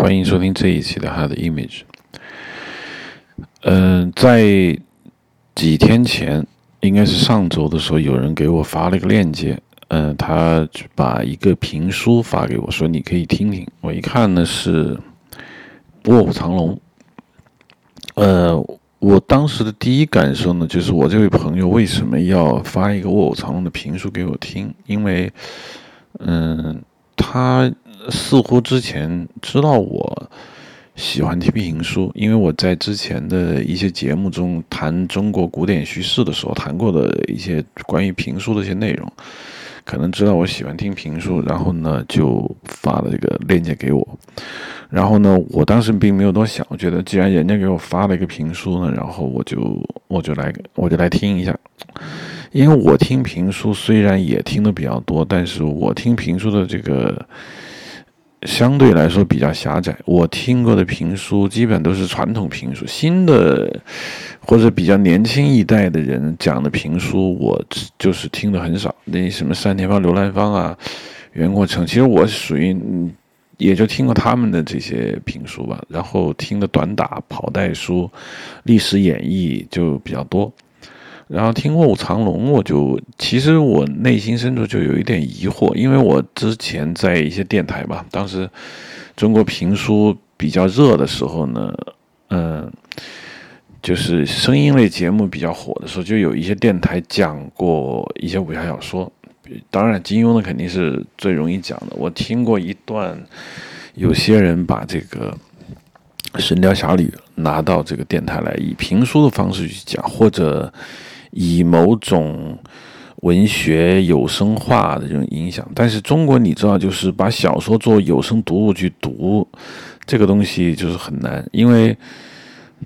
欢迎收听这一期的《Hard Image》。嗯，在几天前，应该是上周的时候，有人给我发了一个链接。嗯，他把一个评书发给我，说你可以听听。我一看呢，是《卧虎藏龙》。呃，我当时的第一感受呢，就是我这位朋友为什么要发一个《卧虎藏龙》的评书给我听？因为，嗯，他。似乎之前知道我喜欢听评书，因为我在之前的一些节目中谈中国古典叙事的时候谈过的一些关于评书的一些内容，可能知道我喜欢听评书，然后呢就发了这个链接给我。然后呢，我当时并没有多想，我觉得既然人家给我发了一个评书呢，然后我就我就来我就来听一下。因为我听评书虽然也听的比较多，但是我听评书的这个。相对来说比较狭窄，我听过的评书基本都是传统评书，新的或者比较年轻一代的人讲的评书，我就是听的很少。那什么单田芳、刘兰芳啊、袁国成，其实我属于也就听过他们的这些评书吧，然后听的短打、跑带书、历史演绎就比较多。然后听《卧虎藏龙》，我就其实我内心深处就有一点疑惑，因为我之前在一些电台吧，当时中国评书比较热的时候呢，嗯，就是声音类节目比较火的时候，就有一些电台讲过一些武侠小说，当然金庸的肯定是最容易讲的。我听过一段，有些人把这个《神雕侠侣》拿到这个电台来，以评书的方式去讲，或者。以某种文学有声化的这种影响，但是中国你知道，就是把小说做有声读物去读，这个东西就是很难，因为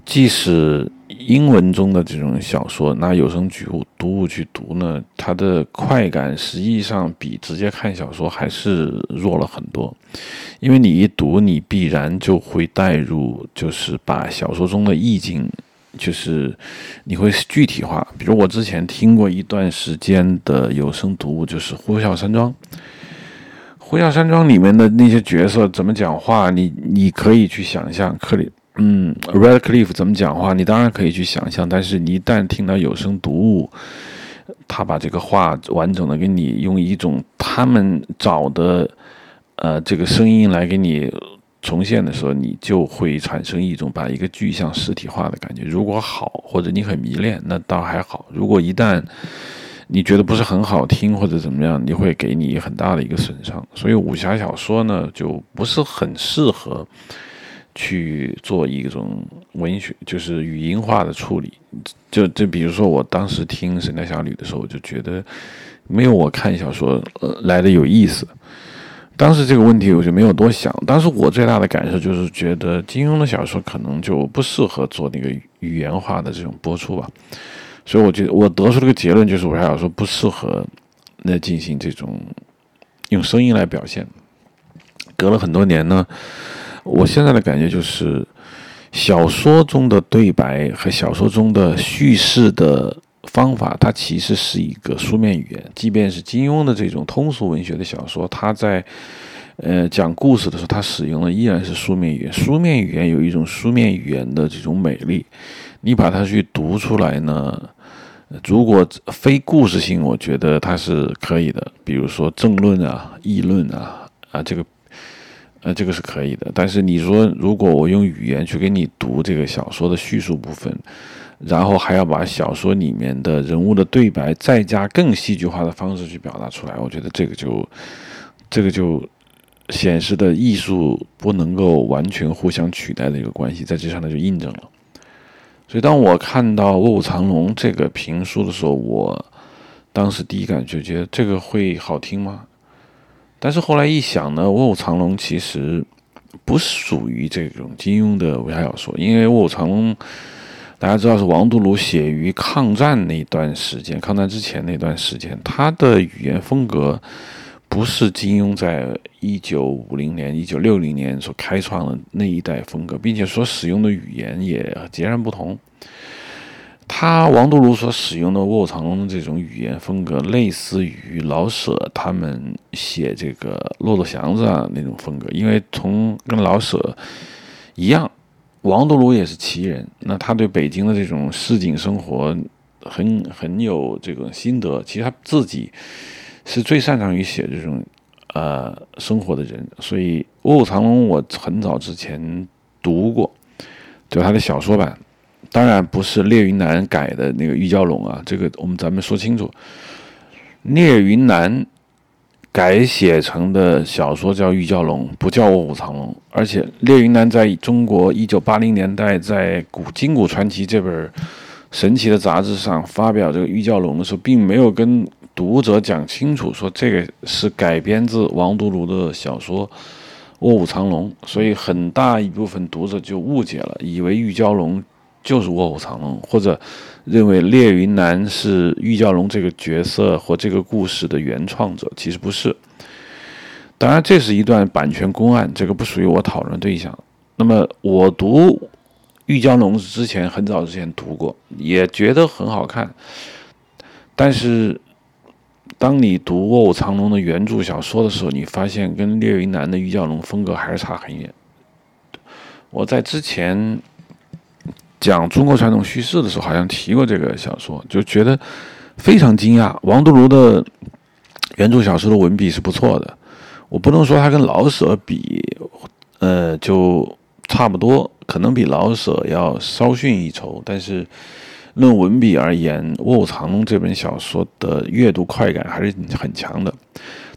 即使英文中的这种小说拿有声读物读物去读呢，它的快感实际上比直接看小说还是弱了很多，因为你一读，你必然就会带入，就是把小说中的意境。就是你会具体化，比如我之前听过一段时间的有声读物，就是《呼啸山庄》。《呼啸山庄》里面的那些角色怎么讲话，你你可以去想象。克里，嗯，Red Cliff 怎么讲话，你当然可以去想象。但是你一旦听到有声读物，他把这个话完整的给你用一种他们找的呃这个声音来给你。重现的时候，你就会产生一种把一个具象实体化的感觉。如果好，或者你很迷恋，那倒还好；如果一旦你觉得不是很好听，或者怎么样，你会给你很大的一个损伤。所以武侠小说呢，就不是很适合去做一种文学，就是语音化的处理。就就比如说，我当时听《神雕侠侣》的时候，我就觉得没有我看小说来的有意思。当时这个问题我就没有多想。当时我最大的感受就是觉得金庸的小说可能就不适合做那个语言化的这种播出吧。所以我觉得我得出了个结论，就是武侠小说不适合那进行这种用声音来表现。隔了很多年呢，我现在的感觉就是小说中的对白和小说中的叙事的。方法，它其实是一个书面语言。即便是金庸的这种通俗文学的小说，他在呃讲故事的时候，他使用的依然是书面语言。书面语言有一种书面语言的这种美丽，你把它去读出来呢，如果非故事性，我觉得它是可以的。比如说政论啊、议论啊啊，这个呃这个是可以的。但是你说，如果我用语言去给你读这个小说的叙述部分，然后还要把小说里面的人物的对白再加更戏剧化的方式去表达出来，我觉得这个就，这个就显示的艺术不能够完全互相取代的一个关系，在这上呢就印证了。所以当我看到《卧虎藏龙》这个评书的时候，我当时第一感觉觉得这个会好听吗？但是后来一想呢，《卧虎藏龙》其实不属于这种金庸的武侠小说，因为《卧虎藏龙》。大家知道是王度庐写于抗战那段时间，抗战之前那段时间，他的语言风格不是金庸在一九五零年、一九六零年所开创的那一代风格，并且所使用的语言也截然不同。他王度庐所使用的《卧虎藏龙》的这种语言风格，类似于老舍他们写这个《骆驼祥子》啊那种风格。因为从跟老舍一样，王度庐也是奇人，那他对北京的这种市井生活很很有这个心得。其实他自己是最擅长于写这种呃生活的人，所以《卧虎藏龙》我很早之前读过，就他的小说版。当然不是聂云南改的那个玉娇龙啊，这个我们咱们说清楚。聂云南改写成的小说叫《玉娇龙》，不叫《卧虎藏龙》。而且聂云南在中国一九八零年代在《古今古传奇》这本神奇的杂志上发表这个《玉娇龙》的时候，并没有跟读者讲清楚，说这个是改编自王都庐的小说《卧虎藏龙》，所以很大一部分读者就误解了，以为玉娇龙。就是《卧虎藏龙》，或者认为聂云南是玉娇龙这个角色或这个故事的原创者，其实不是。当然，这是一段版权公案，这个不属于我讨论对象。那么，我读玉娇龙之前，很早之前读过，也觉得很好看。但是，当你读《卧虎藏龙》的原著小说的时候，你发现跟聂云南的玉娇龙风格还是差很远。我在之前。讲中国传统叙事的时候，好像提过这个小说，就觉得非常惊讶。王度庐的原著小说的文笔是不错的，我不能说他跟老舍比，呃，就差不多，可能比老舍要稍逊一筹。但是论文笔而言，《卧虎藏龙》这本小说的阅读快感还是很强的。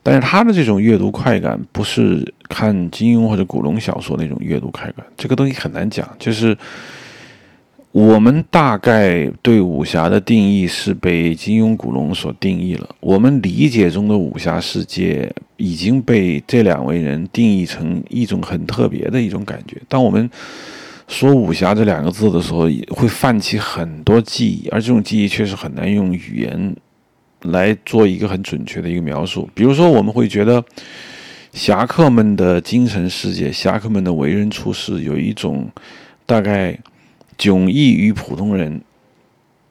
但是他的这种阅读快感，不是看金庸或者古龙小说那种阅读快感，这个东西很难讲，就是。我们大概对武侠的定义是被金庸、古龙所定义了。我们理解中的武侠世界已经被这两位人定义成一种很特别的一种感觉。当我们说武侠这两个字的时候，会泛起很多记忆，而这种记忆确实很难用语言来做一个很准确的一个描述。比如说，我们会觉得侠客们的精神世界、侠客们的为人处事有一种大概。迥异于普通人，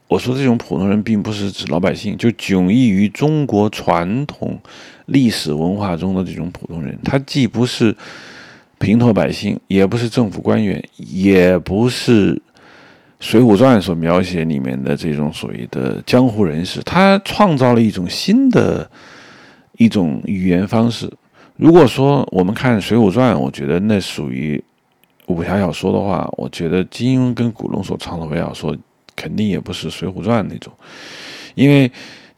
我说这种普通人并不是指老百姓，就迥异于中国传统历史文化中的这种普通人。他既不是平头百姓，也不是政府官员，也不是《水浒传》所描写里面的这种所谓的江湖人士。他创造了一种新的一种语言方式。如果说我们看《水浒传》，我觉得那属于。武侠小说的话，我觉得金庸跟古龙所创的武侠小说，肯定也不是《水浒传》那种，因为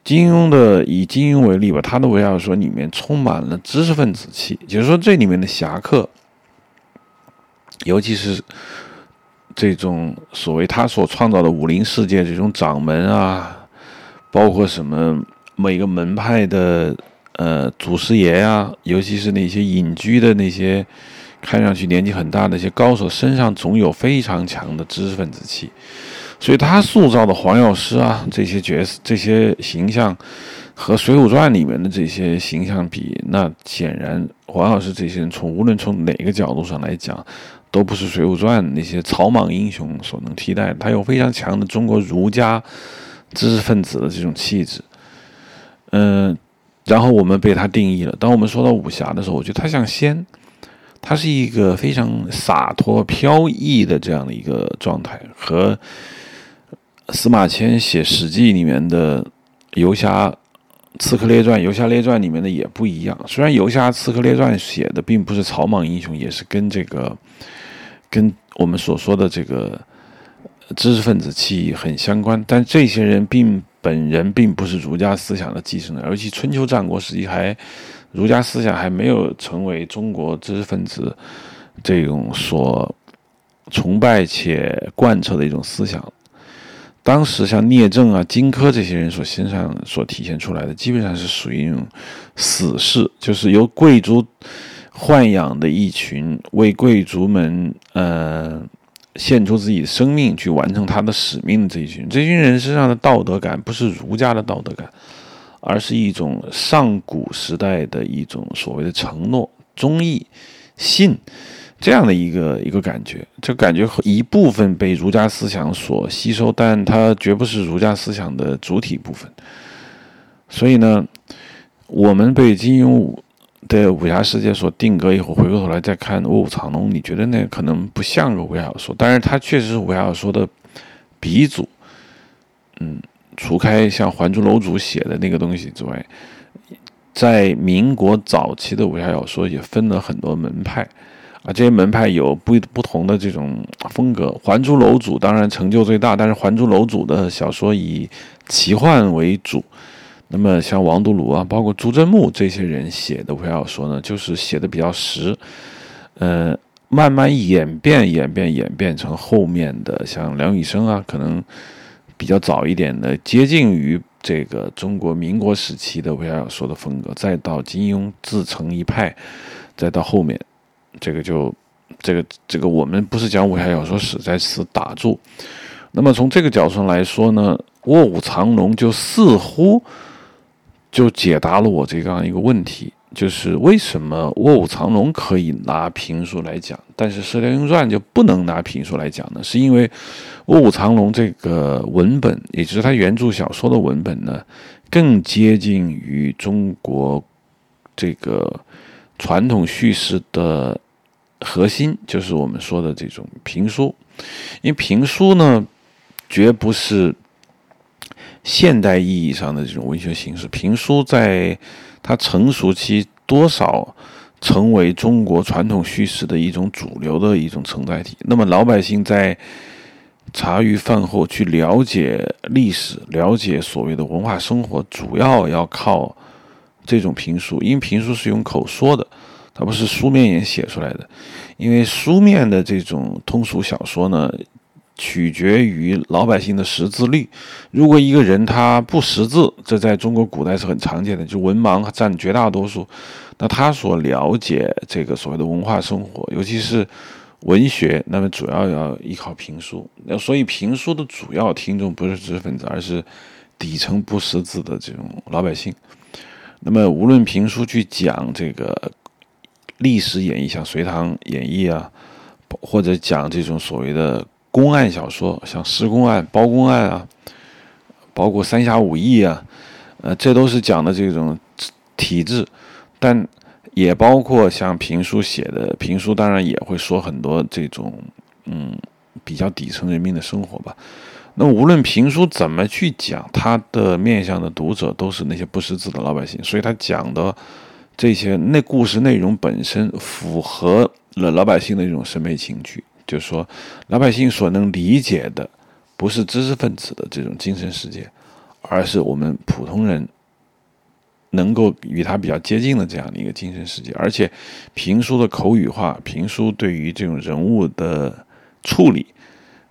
金庸的以金庸为例吧，他的武侠小说里面充满了知识分子气，就是说这里面的侠客，尤其是这种所谓他所创造的武林世界这种掌门啊，包括什么每个门派的呃祖师爷呀，尤其是那些隐居的那些。看上去年纪很大的一些高手身上总有非常强的知识分子气，所以他塑造的黄药师啊这些角色、这些形象，和《水浒传》里面的这些形象比，那显然黄药师这些人从无论从哪个角度上来讲，都不是《水浒传》那些草莽英雄所能替代。他有非常强的中国儒家知识分子的这种气质，嗯，然后我们被他定义了。当我们说到武侠的时候，我觉得他像仙。他是一个非常洒脱飘逸的这样的一个状态，和司马迁写《史记》里面的游侠《刺客列传》《游侠列传》里面的也不一样。虽然《游侠刺客列传》写的并不是草莽英雄，也是跟这个跟我们所说的这个知识分子气很相关，但这些人并本人并不是儒家思想的继承人，而且春秋战国时期还。儒家思想还没有成为中国知识分子这种所崇拜且贯彻的一种思想。当时像聂政啊、荆轲这些人所身上所体现出来的，基本上是属于一种死士，就是由贵族豢养的一群为贵族们呃献出自己的生命去完成他的使命的这一群。这群人身上的道德感不是儒家的道德感。而是一种上古时代的一种所谓的承诺、忠义、信这样的一个一个感觉，这感觉一部分被儒家思想所吸收，但它绝不是儒家思想的主体部分。所以呢，我们被金庸的武侠世界所定格以后，回过头来再看《卧虎藏龙》，你觉得那可能不像个武侠小说，但是它确实是武侠小说的鼻祖。嗯，除开像《还珠楼主》写的那个东西之外，在民国早期的武侠小说也分了很多门派啊，这些门派有不不同的这种风格。《还珠楼主》当然成就最大，但是《还珠楼主》的小说以奇幻为主。那么像王度庐啊，包括朱振木这些人写的武侠小说呢，就是写的比较实，呃，慢慢演变、演变、演变成后面的像梁羽生啊，可能比较早一点的，接近于这个中国民国时期的武侠小说的风格，再到金庸自成一派，再到后面，这个就这个这个我们不是讲武侠小说史，在此打住。那么从这个角度上来说呢，《卧虎藏龙》就似乎。就解答了我这样一个问题，就是为什么《卧虎藏龙》可以拿评书来讲，但是《射雕英雄传》就不能拿评书来讲呢？是因为《卧虎藏龙》这个文本，也就是它原著小说的文本呢，更接近于中国这个传统叙事的核心，就是我们说的这种评书。因为评书呢，绝不是。现代意义上的这种文学形式，评书在它成熟期多少成为中国传统叙事的一种主流的一种承载体。那么老百姓在茶余饭后去了解历史、了解所谓的文化生活，主要要靠这种评书，因为评书是用口说的，它不是书面也写出来的。因为书面的这种通俗小说呢。取决于老百姓的识字率。如果一个人他不识字，这在中国古代是很常见的，就文盲占绝大多数。那他所了解这个所谓的文化生活，尤其是文学，那么主要要依靠评书。那所以评书的主要听众不是知识分子，而是底层不识字的这种老百姓。那么无论评书去讲这个历史演绎，像《隋唐演义》啊，或者讲这种所谓的。公案小说，像施公案、包公案啊，包括三侠五义啊，呃，这都是讲的这种体制，但也包括像评书写的评书，当然也会说很多这种嗯比较底层人民的生活吧。那无论评书怎么去讲，它的面向的读者都是那些不识字的老百姓，所以他讲的这些那故事内容本身符合了老百姓的一种审美情趣。就是说，老百姓所能理解的，不是知识分子的这种精神世界，而是我们普通人能够与他比较接近的这样的一个精神世界。而且，评书的口语化，评书对于这种人物的处理，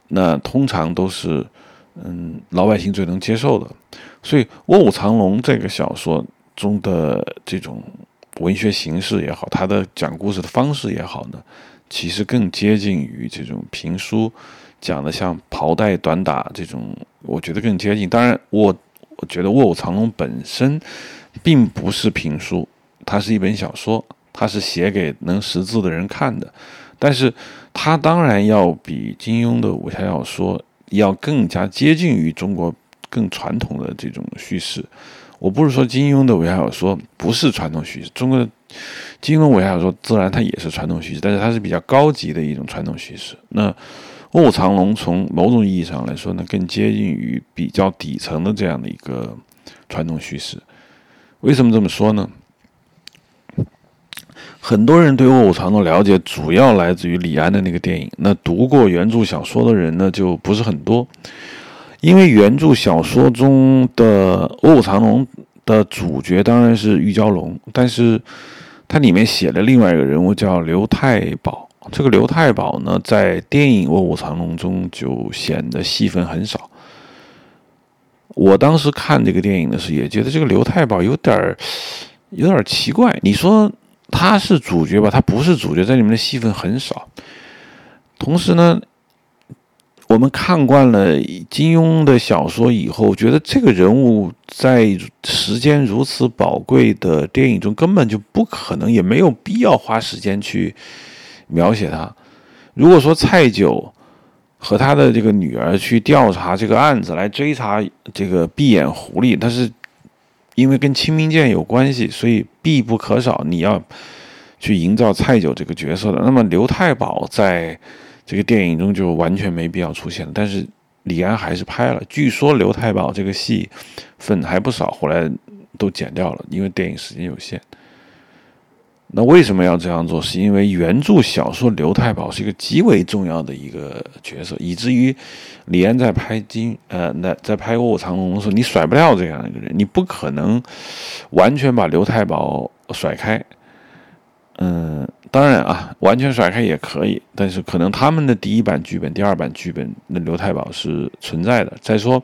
那通常都是嗯老百姓最能接受的。所以，《卧虎藏龙》这个小说中的这种文学形式也好，他的讲故事的方式也好呢。其实更接近于这种评书讲的，像袍带短打这种，我觉得更接近。当然，我我觉得《卧虎藏龙》本身并不是评书，它是一本小说，它是写给能识字的人看的。但是，它当然要比金庸的武侠小说要更加接近于中国更传统的这种叙事。我不是说金庸的武侠小说不是传统叙事，中国的。金庸武侠小说自然它也是传统叙事，但是它是比较高级的一种传统叙事。那《卧虎藏龙》从某种意义上来说呢，更接近于比较底层的这样的一个传统叙事。为什么这么说呢？很多人对《卧虎藏龙》了解主要来自于李安的那个电影，那读过原著小说的人呢就不是很多，因为原著小说中的《卧虎藏龙》的主角当然是玉娇龙，但是。它里面写了另外一个人物叫刘太保，这个刘太保呢，在电影《卧虎藏龙》中就显得戏份很少。我当时看这个电影的时候，也觉得这个刘太保有点儿有点奇怪。你说他是主角吧，他不是主角，在里面的戏份很少。同时呢，《我们看惯了金庸的小说以后，觉得这个人物在时间如此宝贵的电影中，根本就不可能，也没有必要花时间去描写他。如果说蔡九和他的这个女儿去调查这个案子，来追查这个闭眼狐狸，他是因为跟清明剑有关系，所以必不可少。你要去营造蔡九这个角色的，那么刘太保在。这个电影中就完全没必要出现了，但是李安还是拍了。据说刘太保这个戏份还不少，后来都剪掉了，因为电影时间有限。那为什么要这样做？是因为原著小说刘太保是一个极为重要的一个角色，以至于李安在拍金呃那在拍《卧虎藏龙》的时候，你甩不掉这样一个人，你不可能完全把刘太保甩开。嗯。当然啊，完全甩开也可以，但是可能他们的第一版剧本、第二版剧本，那刘太保是存在的。再说，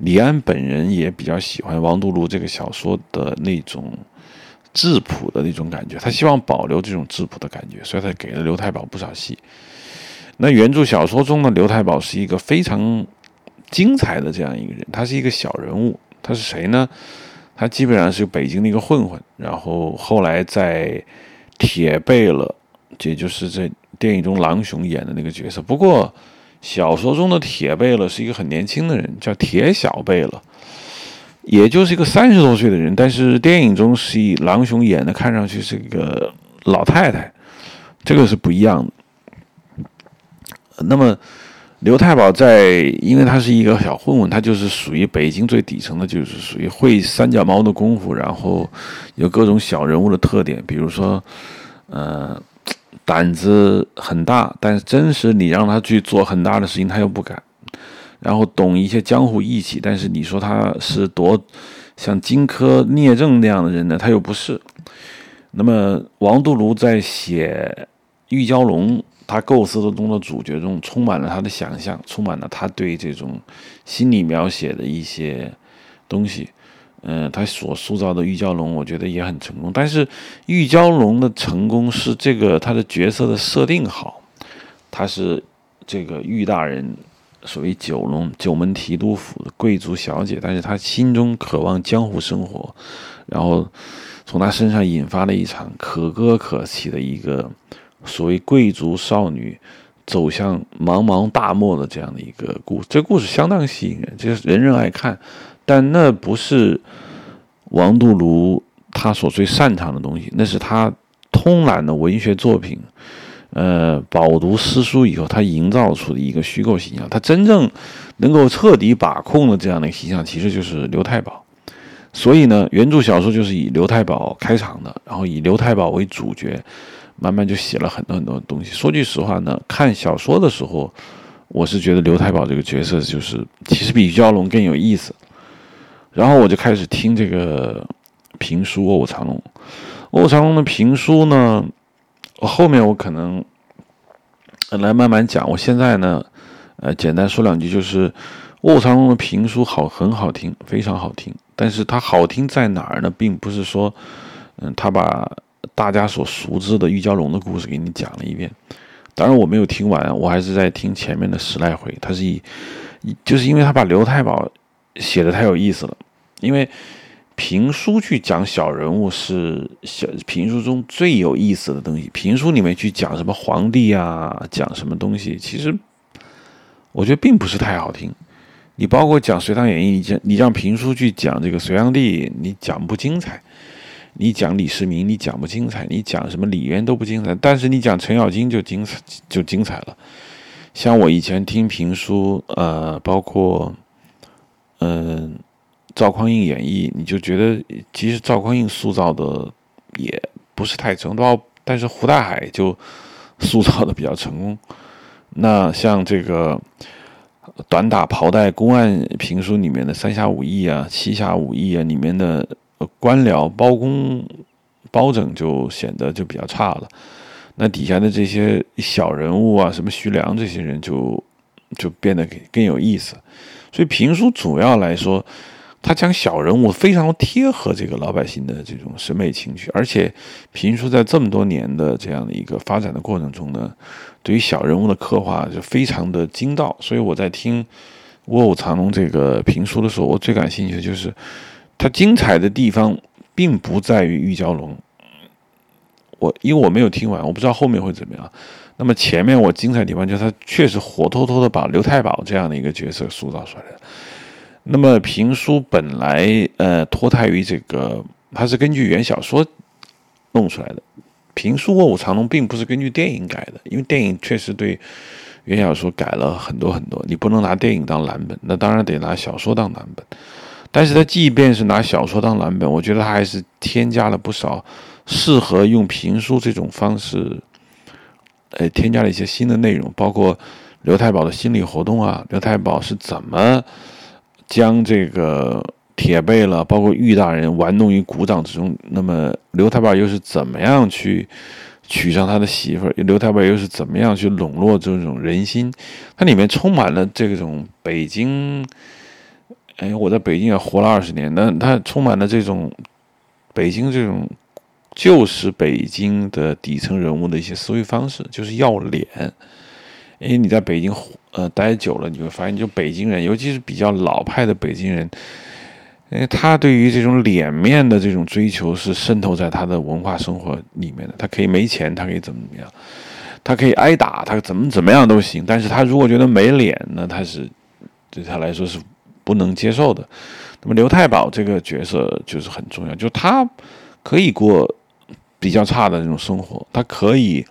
李安本人也比较喜欢王度庐这个小说的那种质朴的那种感觉，他希望保留这种质朴的感觉，所以他给了刘太保不少戏。那原著小说中的刘太保是一个非常精彩的这样一个人，他是一个小人物，他是谁呢？他基本上是北京的一个混混，然后后来在。铁贝勒，也就是在电影中狼雄演的那个角色。不过，小说中的铁贝勒是一个很年轻的人，叫铁小贝勒，也就是一个三十多岁的人。但是电影中是以狼雄演的，看上去是一个老太太，这个是不一样的。那么，刘太保在，因为他是一个小混混，他就是属于北京最底层的，就是属于会三脚猫的功夫，然后有各种小人物的特点，比如说。呃，胆子很大，但是真实你让他去做很大的事情，他又不敢。然后懂一些江湖义气，但是你说他是多像荆轲、聂政那样的人呢，他又不是。那么王度庐在写玉娇龙，他构思的中的主角中，充满了他的想象，充满了他对这种心理描写的一些东西。嗯，他所塑造的玉娇龙，我觉得也很成功。但是，玉娇龙的成功是这个他的角色的设定好，他是这个玉大人，所谓九龙九门提督府的贵族小姐，但是他心中渴望江湖生活，然后从他身上引发了一场可歌可泣的一个所谓贵族少女走向茫茫大漠的这样的一个故事。这故事相当吸引人，就是人人爱看。但那不是王度庐他所最擅长的东西，那是他通览的文学作品，呃，饱读诗书以后，他营造出的一个虚构形象。他真正能够彻底把控的这样的一个形象，其实就是刘太保。所以呢，原著小说就是以刘太保开场的，然后以刘太保为主角，慢慢就写了很多很多东西。说句实话呢，看小说的时候，我是觉得刘太保这个角色就是其实比于蛟龙更有意思。然后我就开始听这个评书《卧虎藏龙》。《卧虎藏龙》的评书呢，后面我可能来慢慢讲。我现在呢，呃，简单说两句，就是《卧虎藏龙》的评书好，很好听，非常好听。但是它好听在哪儿呢？并不是说，嗯，他把大家所熟知的玉娇龙的故事给你讲了一遍。当然我没有听完，我还是在听前面的十来回。他是以，就是因为他把刘太保写的太有意思了。因为评书去讲小人物是小评书中最有意思的东西。评书里面去讲什么皇帝啊，讲什么东西，其实我觉得并不是太好听。你包括讲《隋唐演义》，你讲你让评书去讲这个隋炀帝，你讲不精彩；你讲李世民，你讲不精彩；你讲什么李渊都不精彩。但是你讲程咬金就精彩，就精彩了。像我以前听评书，呃，包括嗯。赵匡胤演绎，你就觉得其实赵匡胤塑造的也不是太成功，但是胡大海就塑造的比较成功。那像这个短打袍带公案评书里面的三侠五义啊、七侠五义啊，里面的官僚包公、包拯就显得就比较差了。那底下的这些小人物啊，什么徐良这些人就就变得更有意思。所以评书主要来说。他讲小人物非常贴合这个老百姓的这种审美情趣，而且评书在这么多年的这样的一个发展的过程中呢，对于小人物的刻画就非常的精到。所以我在听《卧虎藏龙》这个评书的时候，我最感兴趣的就是它精彩的地方，并不在于玉娇龙。我因为我没有听完，我不知道后面会怎么样。那么前面我精彩的地方就是他确实活脱脱的把刘太保这样的一个角色塑造出来了。那么评书本来呃脱胎于这个，它是根据原小说弄出来的。评书《卧虎藏龙》并不是根据电影改的，因为电影确实对原小说改了很多很多，你不能拿电影当蓝本，那当然得拿小说当蓝本。但是它即便是拿小说当蓝本，我觉得它还是添加了不少适合用评书这种方式，呃，添加了一些新的内容，包括刘太保的心理活动啊，刘太保是怎么。将这个铁背了，包括玉大人玩弄于股掌之中。那么刘太保又是怎么样去娶上他的媳妇儿？刘太保又是怎么样去笼络这种人心？它里面充满了这种北京。哎，我在北京也活了二十年，那它充满了这种北京这种旧时北京的底层人物的一些思维方式，就是要脸。因为你在北京呃待久了，你会发现，就北京人，尤其是比较老派的北京人，因为他对于这种脸面的这种追求是渗透在他的文化生活里面的。他可以没钱，他可以怎么怎么样，他可以挨打，他怎么怎么样都行。但是他如果觉得没脸，呢他是对他来说是不能接受的。那么刘太保这个角色就是很重要，就他可以过比较差的那种生活，他可以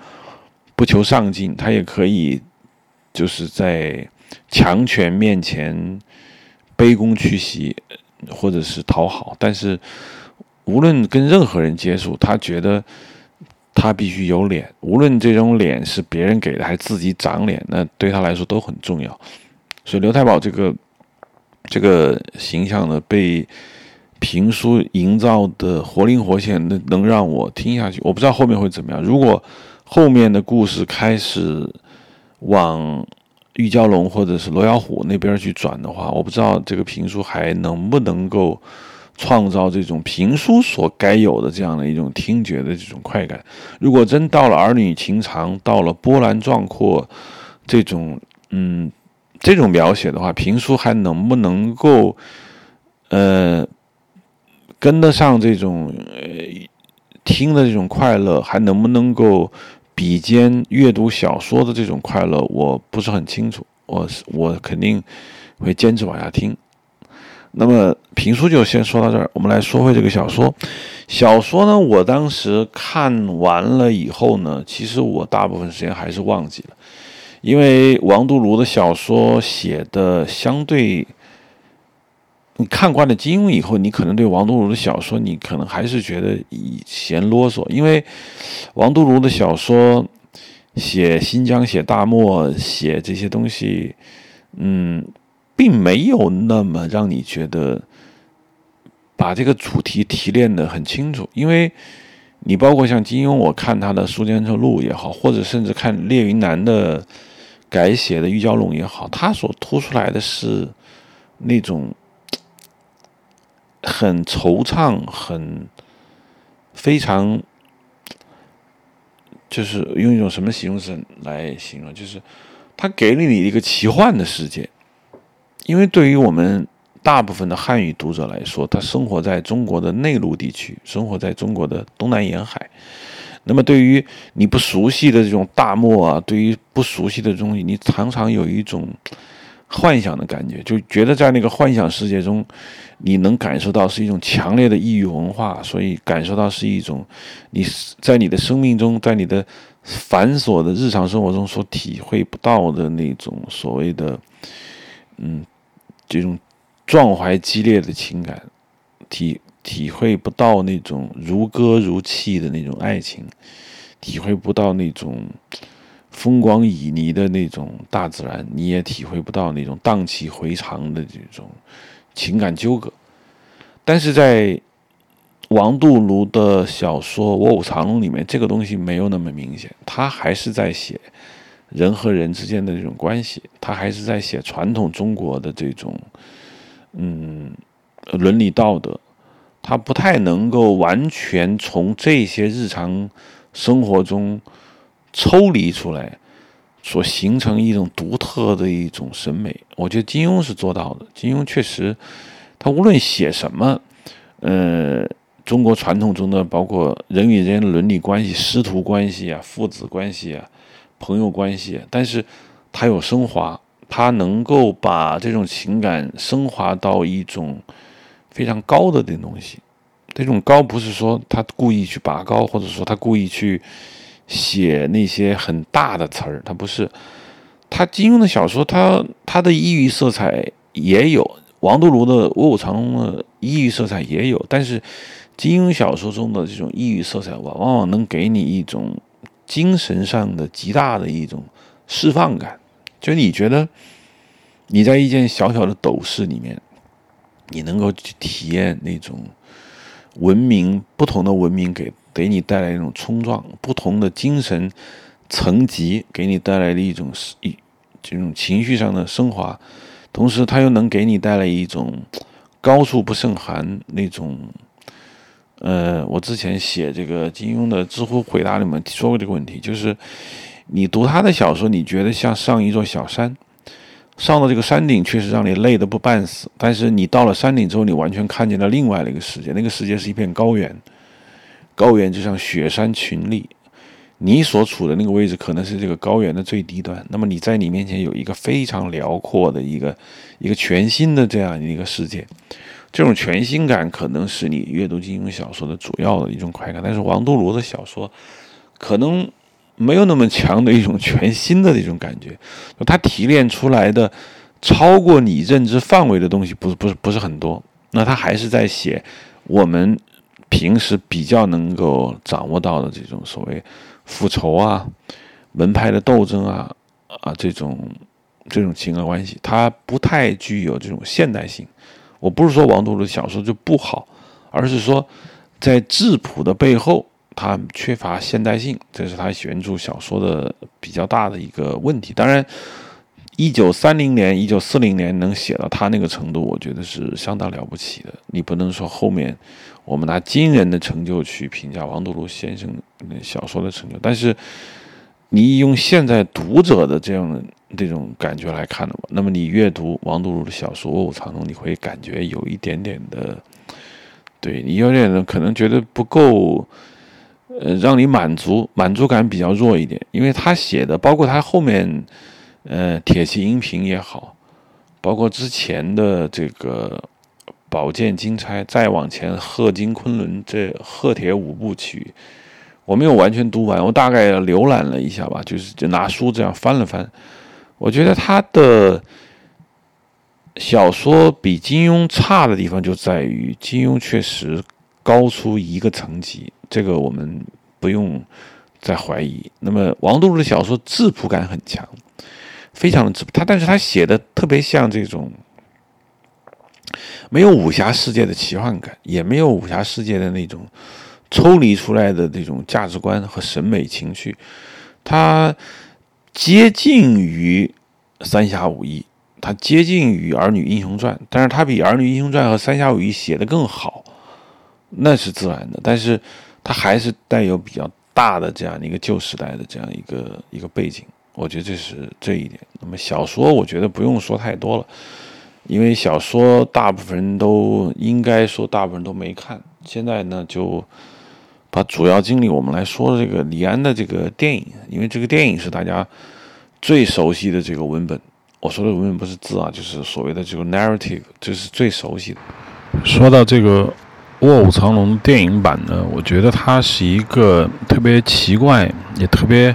不求上进，他也可以。就是在强权面前卑躬屈膝，或者是讨好，但是无论跟任何人接触，他觉得他必须有脸，无论这种脸是别人给的还是自己长脸，那对他来说都很重要。所以刘太保这个这个形象呢，被评书营造的活灵活现，能能让我听下去。我不知道后面会怎么样。如果后面的故事开始。往玉娇龙或者是罗小虎那边去转的话，我不知道这个评书还能不能够创造这种评书所该有的这样的一种听觉的这种快感。如果真到了儿女情长，到了波澜壮阔这种嗯这种描写的话，评书还能不能够呃跟得上这种呃听的这种快乐，还能不能够？比肩阅读小说的这种快乐，我不是很清楚。我我肯定会坚持往下听。那么评书就先说到这儿，我们来说回这个小说。小说呢，我当时看完了以后呢，其实我大部分时间还是忘记了，因为王度庐的小说写的相对。你看惯了金庸以后，你可能对王度庐的小说，你可能还是觉得嫌啰嗦，因为王度庐的小说写新疆、写大漠、写这些东西，嗯，并没有那么让你觉得把这个主题提炼的很清楚。因为你包括像金庸，我看他的《书剑恩仇录》也好，或者甚至看列云南的改写的《玉娇龙》也好，他所突出来的是那种。很惆怅，很非常，就是用一种什么形容词来形容？就是他给了你一个奇幻的世界，因为对于我们大部分的汉语读者来说，他生活在中国的内陆地区，生活在中国的东南沿海。那么，对于你不熟悉的这种大漠啊，对于不熟悉的东西，你常常有一种。幻想的感觉，就觉得在那个幻想世界中，你能感受到是一种强烈的异域文化，所以感受到是一种你在你的生命中，在你的繁琐的日常生活中所体会不到的那种所谓的，嗯，这种壮怀激烈的情感，体体会不到那种如歌如泣的那种爱情，体会不到那种。风光旖旎的那种大自然，你也体会不到那种荡气回肠的这种情感纠葛。但是在王度庐的小说《卧虎藏龙》里面，这个东西没有那么明显，他还是在写人和人之间的这种关系，他还是在写传统中国的这种，嗯，伦理道德，他不太能够完全从这些日常生活中抽离出来，所形成一种独特的一种审美。我觉得金庸是做到的。金庸确实，他无论写什么，呃，中国传统中的包括人与人伦理关系、师徒关系啊、父子关系啊、朋友关系，但是他有升华。他能够把这种情感升华到一种非常高的这东西，这种高不是说他故意去拔高，或者说他故意去写那些很大的词儿，他不是。他金庸的小说，他他的抑郁色彩也有，王度庐的《卧虎藏龙》的抑郁色彩也有，但是金庸小说中的这种抑郁色彩，往往往能给你一种精神上的极大的一种释放感。就你觉得你在一件小小的斗室里面，你能够去体验那种文明不同的文明给给你带来一种冲撞，不同的精神层级给你带来的一种一这种情绪上的升华，同时它又能给你带来一种高处不胜寒那种。呃，我之前写这个金庸的知乎回答里面说过这个问题，就是。你读他的小说，你觉得像上一座小山，上到这个山顶确实让你累得不半死。但是你到了山顶之后，你完全看见了另外的一个世界，那个世界是一片高原，高原就像雪山群立，你所处的那个位置可能是这个高原的最低端。那么你在你面前有一个非常辽阔的一个一个全新的这样一个世界，这种全新感可能是你阅读金庸小说的主要的一种快感。但是王度庐的小说，可能。没有那么强的一种全新的那种感觉，他提炼出来的超过你认知范围的东西，不是不是不是很多。那他还是在写我们平时比较能够掌握到的这种所谓复仇啊、门派的斗争啊啊这种这种情感关系，它不太具有这种现代性。我不是说王度庐的小说就不好，而是说在质朴的背后。他缺乏现代性，这是他原著小说的比较大的一个问题。当然，一九三零年、一九四零年能写到他那个程度，我觉得是相当了不起的。你不能说后面我们拿惊人的成就去评价王杜庐先生小说的成就，但是你用现在读者的这样的这种感觉来看的话，那么你阅读王杜庐的小说《卧虎藏龙》，你会感觉有一点点的，对你有点可能觉得不够。呃，让你满足，满足感比较弱一点，因为他写的，包括他后面，呃，铁骑银瓶也好，包括之前的这个宝剑金钗，再往前鹤金昆仑这鹤铁五部曲，我没有完全读完，我大概浏览了一下吧，就是就拿书这样翻了翻，我觉得他的小说比金庸差的地方就在于，金庸确实高出一个层级。这个我们不用再怀疑。那么王度庐的小说质朴感很强，非常的质朴。他但是他写的特别像这种，没有武侠世界的奇幻感，也没有武侠世界的那种抽离出来的这种价值观和审美情绪。他接近于《三侠五义》，他接近于《儿女英雄传》，但是他比《儿女英雄传》和《三侠五义》写的更好，那是自然的。但是。它还是带有比较大的这样一个旧时代的这样一个一个背景，我觉得这是这一点。那么小说，我觉得不用说太多了，因为小说大部分人都应该说大部分人都没看。现在呢，就把主要精力我们来说这个李安的这个电影，因为这个电影是大家最熟悉的这个文本。我说的文本不是字啊，就是所谓的这个 narrative，这是最熟悉的。说到这个。《卧虎藏龙》电影版呢，我觉得它是一个特别奇怪也特别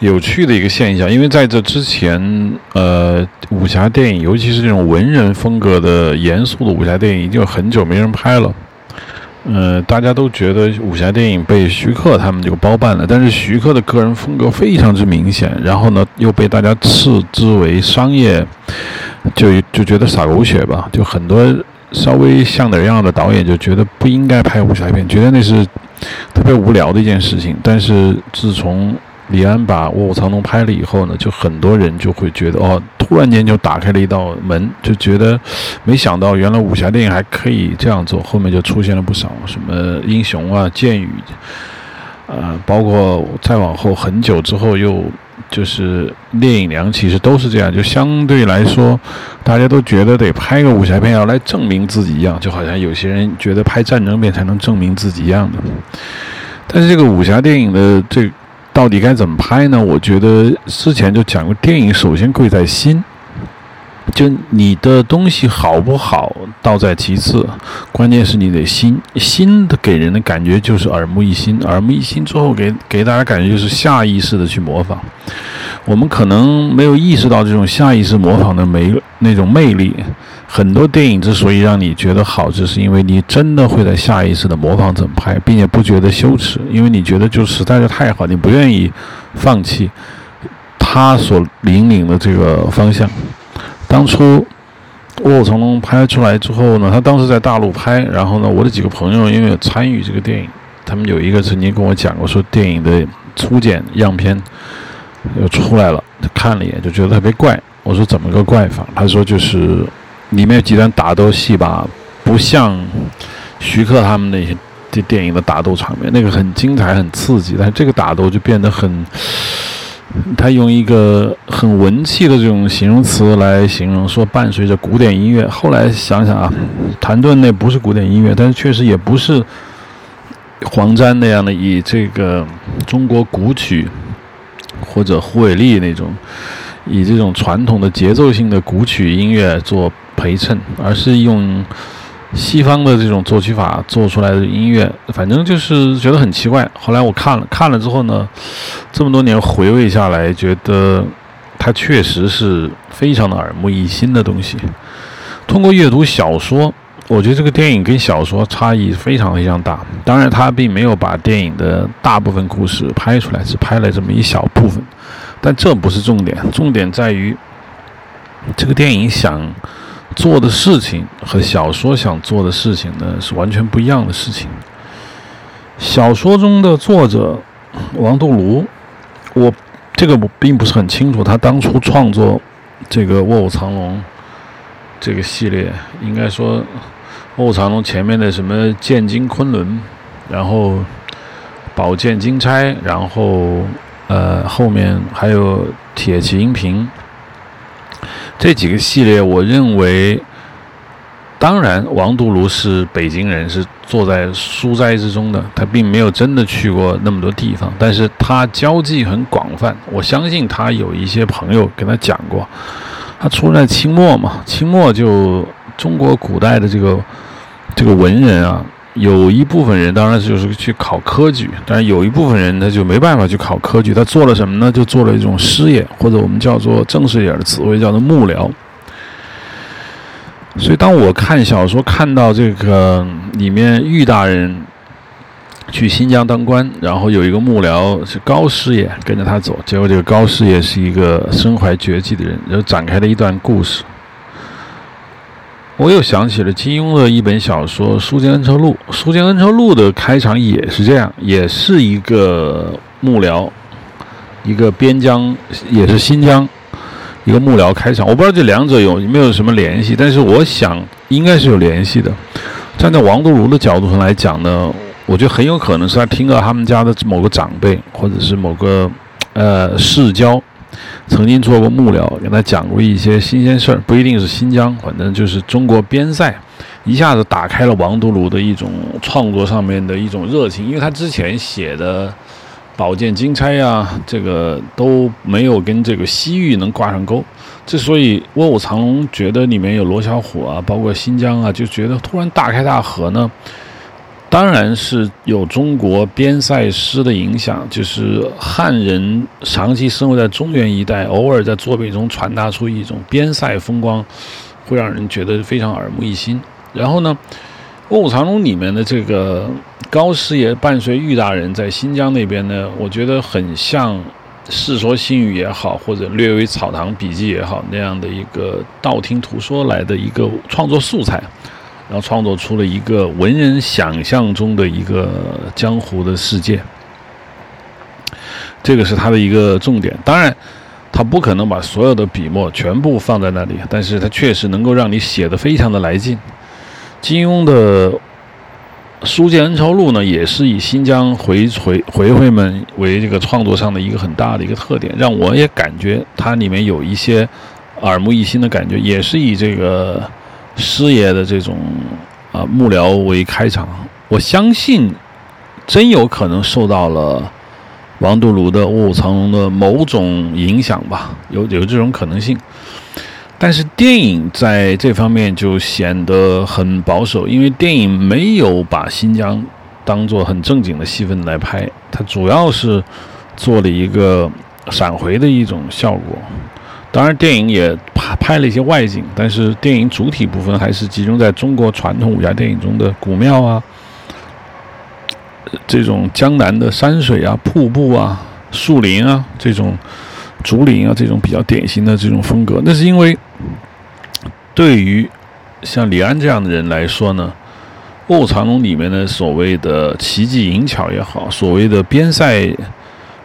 有趣的一个现象，因为在这之前，呃，武侠电影，尤其是这种文人风格的严肃的武侠电影，已经很久没人拍了。呃，大家都觉得武侠电影被徐克他们就包办了，但是徐克的个人风格非常之明显，然后呢，又被大家斥之为商业，就就觉得洒狗血吧，就很多。稍微像点样的导演就觉得不应该拍武侠片，觉得那是特别无聊的一件事情。但是自从李安把《卧虎藏龙》拍了以后呢，就很多人就会觉得哦，突然间就打开了一道门，就觉得没想到原来武侠电影还可以这样做。后面就出现了不少什么英雄啊、剑雨，呃，包括再往后很久之后又就是烈影娘，其实都是这样。就相对来说，大家都觉得得拍个武侠片要来证明自己一样，就好像有些人觉得拍战争片才能证明自己一样的。但是这个武侠电影的这。到底该怎么拍呢？我觉得之前就讲过，电影首先贵在心，就你的东西好不好，倒在其次，关键是你的心，心的给人的感觉就是耳目一新，耳目一新之后给给大家感觉就是下意识的去模仿。我们可能没有意识到这种下意识模仿的美那种魅力。很多电影之所以让你觉得好，就是因为你真的会在下意识的模仿怎么拍，并且不觉得羞耻，因为你觉得就实在是太好，你不愿意放弃他所引领的这个方向。当初《卧虎藏龙》拍出来之后呢，他当时在大陆拍，然后呢，我的几个朋友因为有参与这个电影，他们有一个曾经跟我讲过，说电影的初剪样片又出来了，看了一眼就觉得特别怪。我说怎么个怪法？他说就是。里面有几段打斗戏吧，不像徐克他们那些这电影的打斗场面，那个很精彩、很刺激，但这个打斗就变得很，他用一个很文气的这种形容词来形容，说伴随着古典音乐。后来想想啊，谭盾那不是古典音乐，但是确实也不是黄沾那样的以这个中国古曲或者胡伟立那种以这种传统的节奏性的古曲音乐做。陪衬，而是用西方的这种作曲法做出来的音乐，反正就是觉得很奇怪。后来我看了看了之后呢，这么多年回味下来，觉得它确实是非常的耳目一新的东西。通过阅读小说，我觉得这个电影跟小说差异非常非常大。当然，它并没有把电影的大部分故事拍出来，只拍了这么一小部分。但这不是重点，重点在于这个电影想。做的事情和小说想做的事情呢是完全不一样的事情。小说中的作者王度庐，我这个我并不是很清楚，他当初创作这个《卧虎藏龙》这个系列，应该说《卧虎藏龙》前面的什么《剑金昆仑》，然后《宝剑金钗》，然后呃后面还有《铁骑银屏》。这几个系列，我认为，当然，王度庐是北京人，是坐在书斋之中的，他并没有真的去过那么多地方，但是他交际很广泛。我相信他有一些朋友跟他讲过，他出在清末嘛，清末就中国古代的这个这个文人啊。有一部分人当然就是去考科举，但是有一部分人他就没办法去考科举，他做了什么呢？就做了一种师爷，或者我们叫做正式一点的词汇叫做幕僚。所以当我看小说看到这个里面玉大人去新疆当官，然后有一个幕僚是高师爷跟着他走，结果这个高师爷是一个身怀绝技的人，然后展开了一段故事。我又想起了金庸的一本小说《书剑恩仇录》，《书剑恩仇录》的开场也是这样，也是一个幕僚，一个边疆，也是新疆一个幕僚开场。我不知道这两者有没有什么联系，但是我想应该是有联系的。站在王度庐的角度上来讲呢，我觉得很有可能是他听到他们家的某个长辈，或者是某个呃世交。曾经做过幕僚，给他讲过一些新鲜事儿，不一定是新疆，反正就是中国边塞，一下子打开了王都庐的一种创作上面的一种热情，因为他之前写的《宝剑金钗》呀，这个都没有跟这个西域能挂上钩，之所以《卧虎藏龙》觉得里面有罗小虎啊，包括新疆啊，就觉得突然大开大合呢。当然是有中国边塞诗的影响，就是汉人长期生活在中原一带，偶尔在作品中传达出一种边塞风光，会让人觉得非常耳目一新。然后呢，《卧虎藏龙》里面的这个高师爷伴随玉大人在新疆那边呢，我觉得很像《世说新语》也好，或者略微《草堂笔记》也好那样的一个道听途说来的一个创作素材。然后创作出了一个文人想象中的一个江湖的世界，这个是他的一个重点。当然，他不可能把所有的笔墨全部放在那里，但是他确实能够让你写得非常的来劲。金庸的《书剑恩仇录》呢，也是以新疆回回回回们为这个创作上的一个很大的一个特点，让我也感觉它里面有一些耳目一新的感觉，也是以这个师爷的这种啊幕僚为开场。我相信，真有可能受到了。王度庐的《卧虎藏龙》的某种影响吧，有有这种可能性。但是电影在这方面就显得很保守，因为电影没有把新疆当做很正经的戏份来拍，它主要是做了一个闪回的一种效果。当然，电影也拍拍了一些外景，但是电影主体部分还是集中在中国传统武侠电影中的古庙啊。这种江南的山水啊、瀑布啊、树林啊，这种竹林啊，这种比较典型的这种风格，那是因为对于像李安这样的人来说呢，《卧虎藏龙》里面的所谓的奇技淫巧也好，所谓的边塞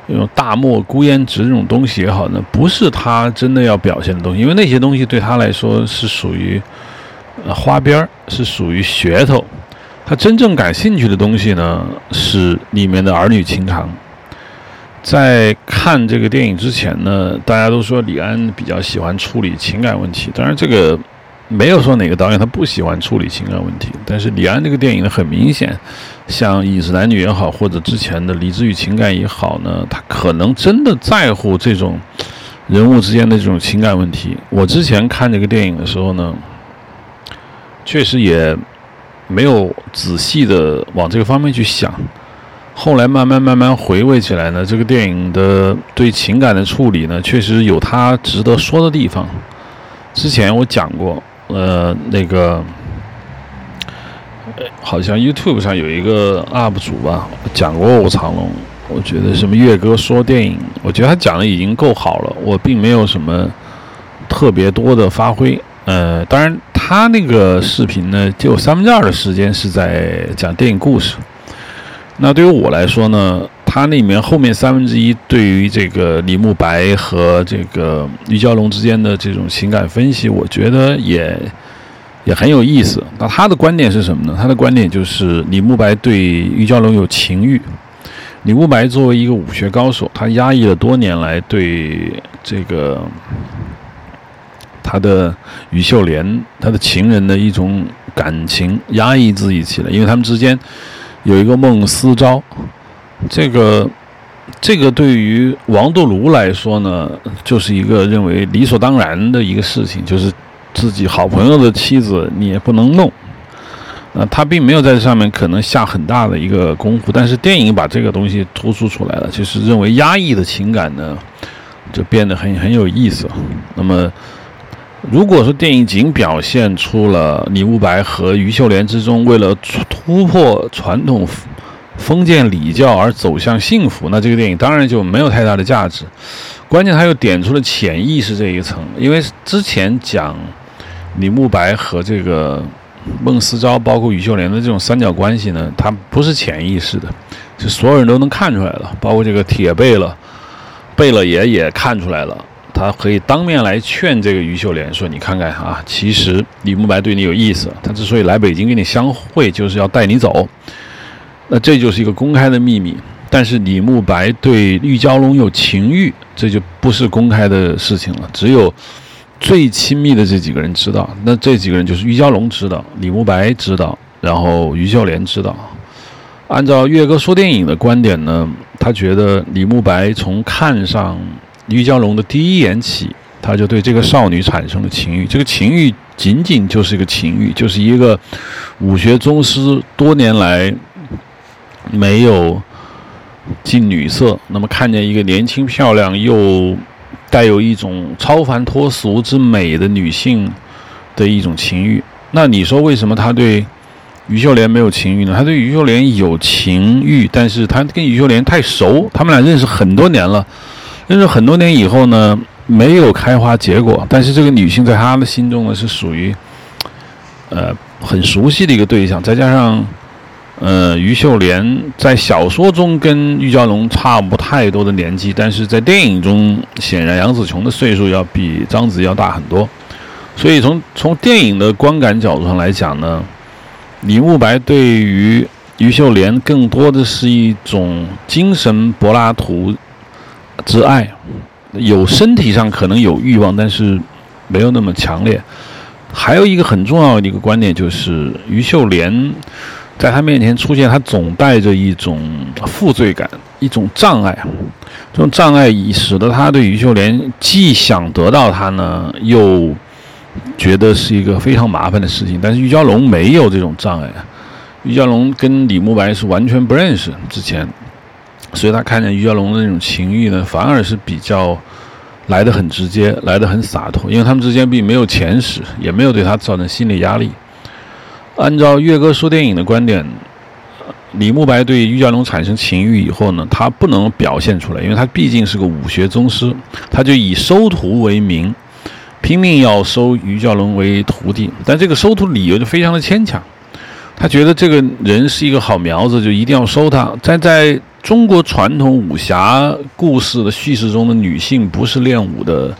那种大漠孤烟直这种东西也好呢，不是他真的要表现的东西，因为那些东西对他来说是属于呃花边儿，是属于噱头。他真正感兴趣的东西呢，是里面的儿女情长。在看这个电影之前呢，大家都说李安比较喜欢处理情感问题。当然，这个没有说哪个导演他不喜欢处理情感问题。但是李安这个电影呢，很明显，像《饮食男女》也好，或者之前的《理智与情感》也好呢，他可能真的在乎这种人物之间的这种情感问题。我之前看这个电影的时候呢，确实也。没有仔细的往这个方面去想，后来慢慢慢慢回味起来呢，这个电影的对情感的处理呢，确实有它值得说的地方。之前我讲过，呃，那个好像 YouTube 上有一个 UP 主吧，讲过《卧虎藏龙》，我觉得什么岳哥说电影，我觉得他讲的已经够好了，我并没有什么特别多的发挥。呃，当然，他那个视频呢，就三分之二的时间是在讲电影故事。那对于我来说呢，他那里面后面三分之一对于这个李慕白和这个于蛟龙之间的这种情感分析，我觉得也也很有意思。那他的观点是什么呢？他的观点就是李慕白对于蛟龙有情欲。李慕白作为一个武学高手，他压抑了多年来对这个。他的于秀莲，他的情人的一种感情压抑自己起来，因为他们之间有一个孟思昭，这个这个对于王度庐来说呢，就是一个认为理所当然的一个事情，就是自己好朋友的妻子你也不能弄，呃，他并没有在这上面可能下很大的一个功夫，但是电影把这个东西突出出来了，就是认为压抑的情感呢，就变得很很有意思，那么。如果说电影仅表现出了李慕白和于秀莲之中为了突破传统封建礼教而走向幸福，那这个电影当然就没有太大的价值。关键他又点出了潜意识这一层，因为之前讲李慕白和这个孟思昭，包括于秀莲的这种三角关系呢，它不是潜意识的，是所有人都能看出来的，包括这个铁贝勒贝勒爷也看出来了。他可以当面来劝这个于秀莲说：“你看看啊，其实李慕白对你有意思，他之所以来北京跟你相会，就是要带你走。那这就是一个公开的秘密。但是李慕白对玉娇龙有情欲，这就不是公开的事情了。只有最亲密的这几个人知道。那这几个人就是玉娇龙知道，李慕白知道，然后于秀莲知道。按照岳哥说电影的观点呢，他觉得李慕白从看上。”玉娇龙的第一眼起，他就对这个少女产生了情欲。这个情欲仅仅就是一个情欲，就是一个武学宗师多年来没有近女色，那么看见一个年轻漂亮又带有一种超凡脱俗之美的女性的一种情欲。那你说为什么他对于秀莲没有情欲呢？他对于秀莲有情欲，但是他跟于秀莲太熟，他们俩认识很多年了。认识很多年以后呢，没有开花结果。但是这个女性在他的心中呢，是属于，呃，很熟悉的一个对象。再加上呃，于秀莲在小说中跟玉娇龙差不太多的年纪，但是在电影中，显然杨紫琼的岁数要比章子要大很多。所以从从电影的观感角度上来讲呢，李慕白对于于秀莲更多的是一种精神柏拉图之爱，有身体上可能有欲望，但是没有那么强烈。还有一个很重要的一个观点就是于秀莲。在他面前出现，他总带着一种负罪感，一种障碍。这种障碍已使得他对于秀莲既想得到她呢，又觉得是一个非常麻烦的事情。但是玉娇龙没有这种障碍，玉娇龙跟李慕白是完全不认识之前，所以他看见玉娇龙的那种情欲呢，反而是比较来得很直接，来得很洒脱，因为他们之间并没有前史，也没有对他造成心理压力。按照岳哥说电影的观点，李慕白对于娇龙产生情欲以后呢，他不能表现出来，因为他毕竟是个武学宗师，他就以收徒为名，拼命要收于娇龙为徒弟。但这个收徒理由就非常的牵强，他觉得这个人是一个好苗子，就一定要收他。在在中国传统武侠故事的叙事中的女性不是练武的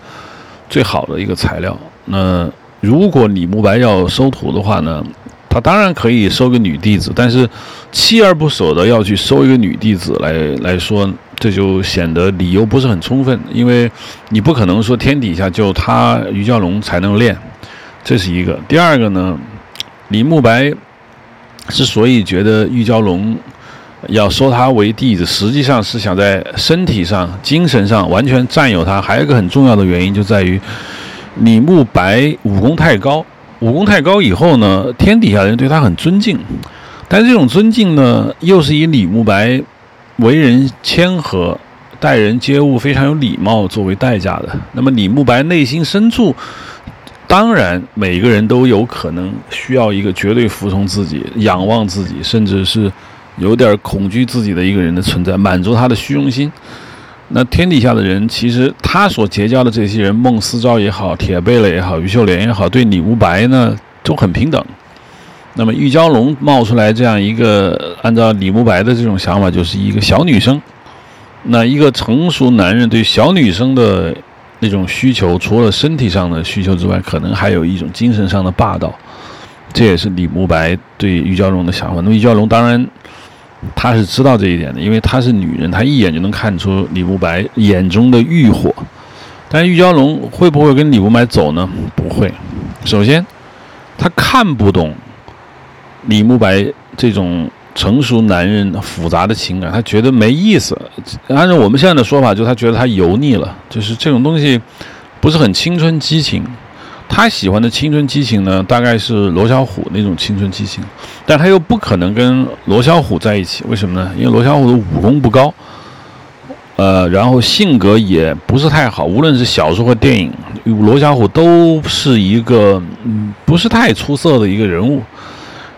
最好的一个材料。那如果李慕白要收徒的话呢？他当然可以收个女弟子，但是锲而不舍的要去收一个女弟子来来说，这就显得理由不是很充分。因为你不可能说天底下就他于娇龙才能练，这是一个。第二个呢，李慕白之所以觉得玉娇龙要收他为弟子，实际上是想在身体上、精神上完全占有他。还有一个很重要的原因就在于李慕白武功太高。武功太高以后呢，天底下人对他很尊敬，但这种尊敬呢，又是以李慕白为人谦和、待人接物非常有礼貌作为代价的。那么李慕白内心深处，当然每个人都有可能需要一个绝对服从自己、仰望自己，甚至是有点恐惧自己的一个人的存在，满足他的虚荣心。那天底下的人，其实他所结交的这些人，孟思昭也好，铁贝勒也好，于秀莲也好，对李无白呢都很平等。那么玉娇龙冒出来这样一个，按照李慕白的这种想法，就是一个小女生。那一个成熟男人对小女生的那种需求，除了身体上的需求之外，可能还有一种精神上的霸道。这也是李慕白对玉娇龙的想法。那么玉娇龙当然。他是知道这一点的，因为她是女人，她一眼就能看出李慕白眼中的欲火。但是玉娇龙会不会跟李慕白走呢？不会。首先，他看不懂李慕白这种成熟男人复杂的情感，他觉得没意思。按照我们现在的说法，就他觉得他油腻了，就是这种东西不是很青春激情。他喜欢的青春激情呢，大概是罗小虎那种青春激情，但他又不可能跟罗小虎在一起，为什么呢？因为罗小虎的武功不高，呃，然后性格也不是太好，无论是小说和电影，罗小虎都是一个嗯不是太出色的一个人物。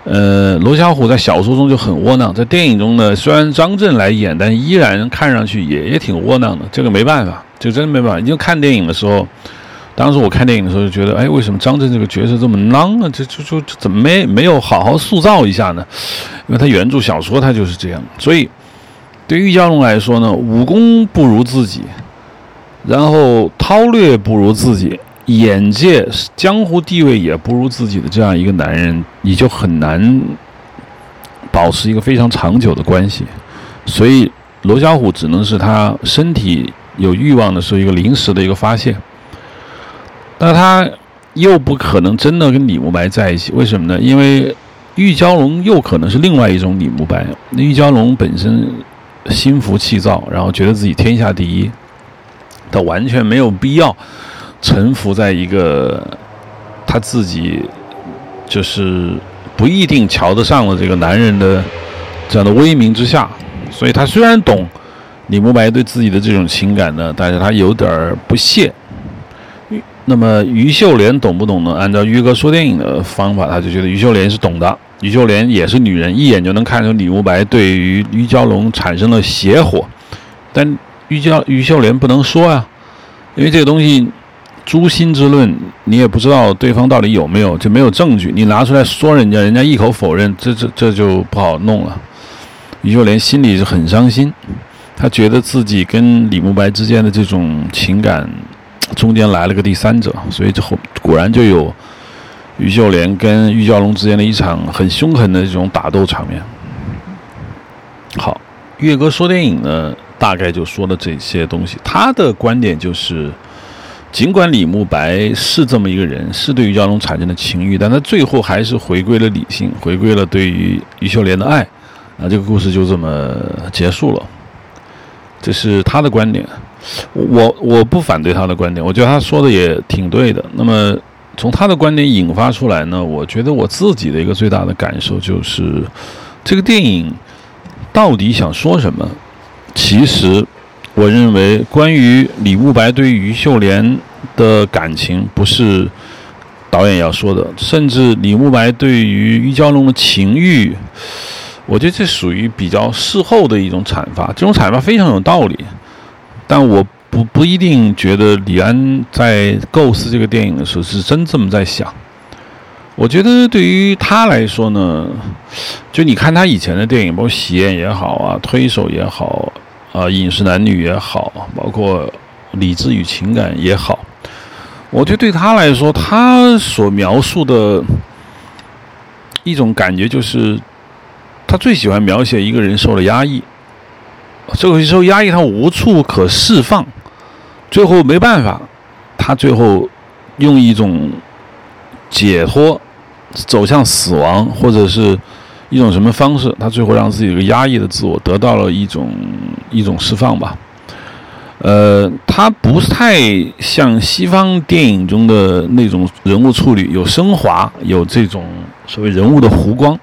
呃，罗小虎在小说中就很窝囊，在电影中呢，虽然张震来演，但依然看上去也也挺窝囊的。这个没办法，就真没办法。你就看电影的时候。当时我看电影的时候就觉得，哎，为什么张震这个角色这么孬啊？这就就怎么没没有好好塑造一下呢？因为他原著小说他就是这样。所以，对于玉娇龙来说呢，武功不如自己，然后韬略不如自己，眼界、江湖地位也不如自己的这样一个男人，你就很难保持一个非常长久的关系。所以，罗小虎只能是他身体有欲望的时候一个临时的一个发泄。那他又不可能真的跟李慕白在一起，为什么呢？因为玉娇龙又可能是另外一种李慕白。那玉娇龙本身心浮气躁，然后觉得自己天下第一，他完全没有必要臣服在一个他自己就是不一定瞧得上的这个男人的这样的威名之下。所以他虽然懂李慕白对自己的这种情感呢，但是他有点不屑。那么于秀莲懂不懂呢？按照于哥说电影的方法，他就觉得于秀莲是懂的。于秀莲也是女人，一眼就能看出李慕白对于于娇龙产生了邪火。但于娇于秀莲不能说啊，因为这个东西诛心之论，你也不知道对方到底有没有，就没有证据，你拿出来说人家，人家一口否认，这这这就不好弄了。于秀莲心里是很伤心，她觉得自己跟李慕白之间的这种情感中间来了个第三者，所以之后果然就有于秀莲跟玉娇龙之间的一场很凶狠的这种打斗场面。好，岳哥说电影呢。大概就说了这些东西。他的观点就是，尽管李慕白是这么一个人，是对于娇龙产生的情欲，但他最后还是回归了理性，回归了对于于秀莲的爱。啊，这个故事就这么结束了。这是他的观点。我我不反对他的观点，我觉得他说的也挺对的。那么从他的观点引发出来呢，我觉得我自己的一个最大的感受就是，这个电影到底想说什么？其实，我认为关于李慕白对于于秀莲的感情，不是导演要说的。甚至李慕白对于于娇龙的情欲，我觉得这属于比较事后的一种阐发。这种阐发非常有道理，但我不不一定觉得李安在构思这个电影的时候是真这么在想。我觉得对于他来说呢，就你看他以前的电影，包括《喜宴》也好啊，《推手》也好。啊，饮食男女也好，包括理智与情感也好，我觉得对他来说，他所描述的一种感觉就是，他最喜欢描写一个人受了压抑，这个时候压抑，他无处可释放，最后没办法，他最后用一种解脱，走向死亡，或者是。一种什么方式？他最后让自己的压抑的自我得到了一种一种释放吧。呃，他不太像西方电影中的那种人物处理，有升华，有这种所谓人物的弧光。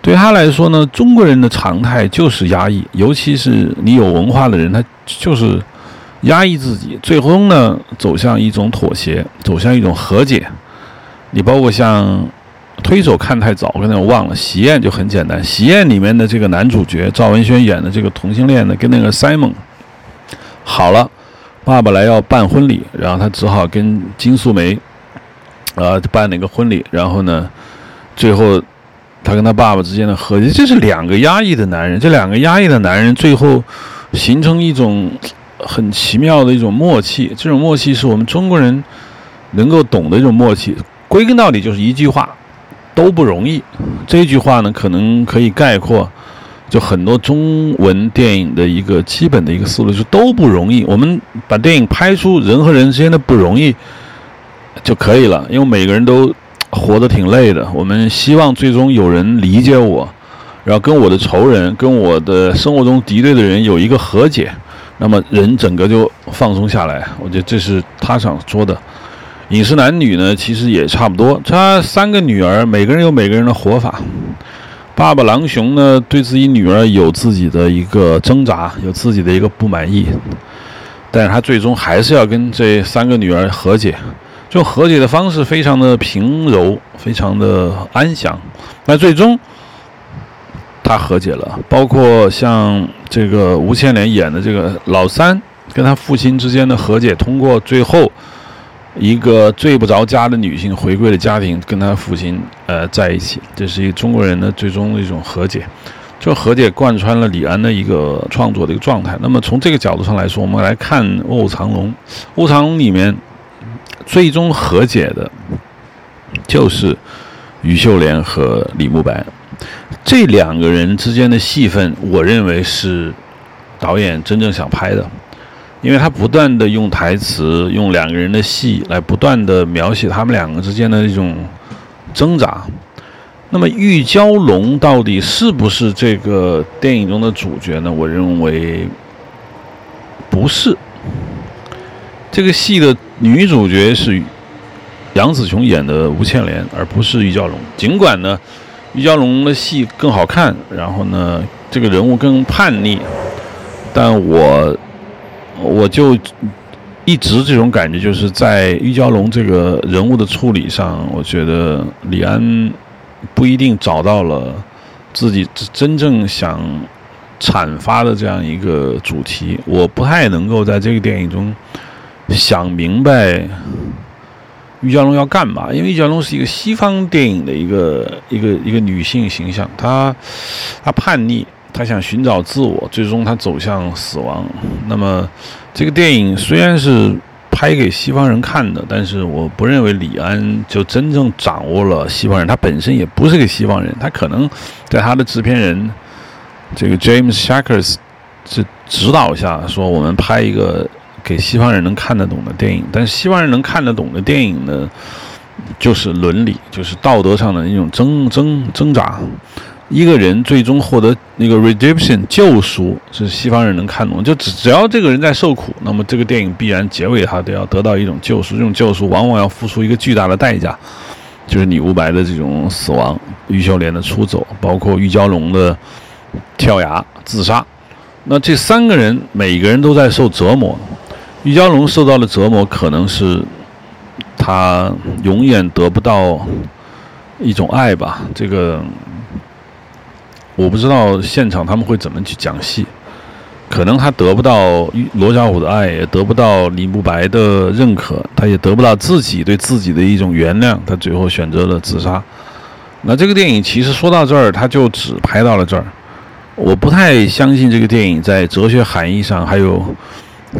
对他来说呢，中国人的常态就是压抑，尤其是你有文化的人，他就是压抑自己，最终呢走向一种妥协，走向一种和解。你包括像。推手看太早，刚才我忘了。喜宴就很简单，喜宴里面的这个男主角赵文轩演的这个同性恋的，跟那个 Simon 好了，爸爸来要办婚礼，然后他只好跟金素梅呃办了一个婚礼，然后呢，最后他跟他爸爸之间的和解，这是两个压抑的男人，这两个压抑的男人最后形成一种很奇妙的一种默契，这种默契是我们中国人能够懂的一种默契，归根到底就是一句话。都不容易，这句话呢，可能可以概括，就很多中文电影的一个基本的一个思路，就都不容易。我们把电影拍出人和人之间的不容易就可以了，因为每个人都活得挺累的。我们希望最终有人理解我，然后跟我的仇人、跟我的生活中敌对的人有一个和解，那么人整个就放松下来。我觉得这是他想说的。饮食男女呢，其实也差不多。他三个女儿，每个人有每个人的活法。爸爸狼熊呢，对自己女儿有自己的一个挣扎，有自己的一个不满意，但是他最终还是要跟这三个女儿和解。这种和解的方式非常的平柔，非常的安详。那最终他和解了，包括像这个吴千莲演的这个老三跟他父亲之间的和解，通过最后。一个睡不着家的女性回归了家庭，跟她父亲呃在一起，这是一个中国人的最终的一种和解。这和解贯穿了李安的一个创作的一个状态。那么从这个角度上来说，我们来看《卧虎藏龙》。《卧虎藏龙》里面最终和解的，就是于秀莲和李慕白这两个人之间的戏份，我认为是导演真正想拍的。因为他不断的用台词，用两个人的戏来不断的描写他们两个之间的一种挣扎。那么玉娇龙到底是不是这个电影中的主角呢？我认为不是。这个戏的女主角是杨紫琼演的吴倩莲，而不是玉娇龙。尽管呢，玉娇龙的戏更好看，然后呢，这个人物更叛逆，但我。我就一直这种感觉，就是在玉娇龙这个人物的处理上，我觉得李安不一定找到了自己真正想阐发的这样一个主题。我不太能够在这个电影中想明白玉娇龙要干嘛？因为玉娇龙是一个西方电影的一个一个一个女性形象，她她叛逆，他想寻找自我，最终他走向死亡。那么这个电影虽然是拍给西方人看的，但是我不认为李安就真正掌握了西方人，他本身也不是个西方人，他可能在他的制片人这个 James Shakers 是指导下说，我们拍一个。给西方人能看得懂的电影，但是西方人能看得懂的电影呢，就是伦理，就是道德上的一种挣挣挣扎。一个人最终获得那个 redemption 救赎，是西方人能看懂。就只只要这个人在受苦，那么这个电影必然结尾他都要得到一种救赎。这种救赎往往要付出一个巨大的代价，就是李无白的这种死亡，玉秀莲的出走，包括玉娇龙的跳崖自杀。那这三个人每个人都在受折磨。玉娇龙受到的折磨，可能是他永远得不到一种爱吧。这个我不知道现场他们会怎么去讲戏。可能他得不到罗小虎的爱，也得不到李慕白的认可，他也得不到自己对自己的一种原谅，他最后选择了自杀。那这个电影其实说到这儿，他就只拍到了这儿。我不太相信这个电影在哲学含义上还有。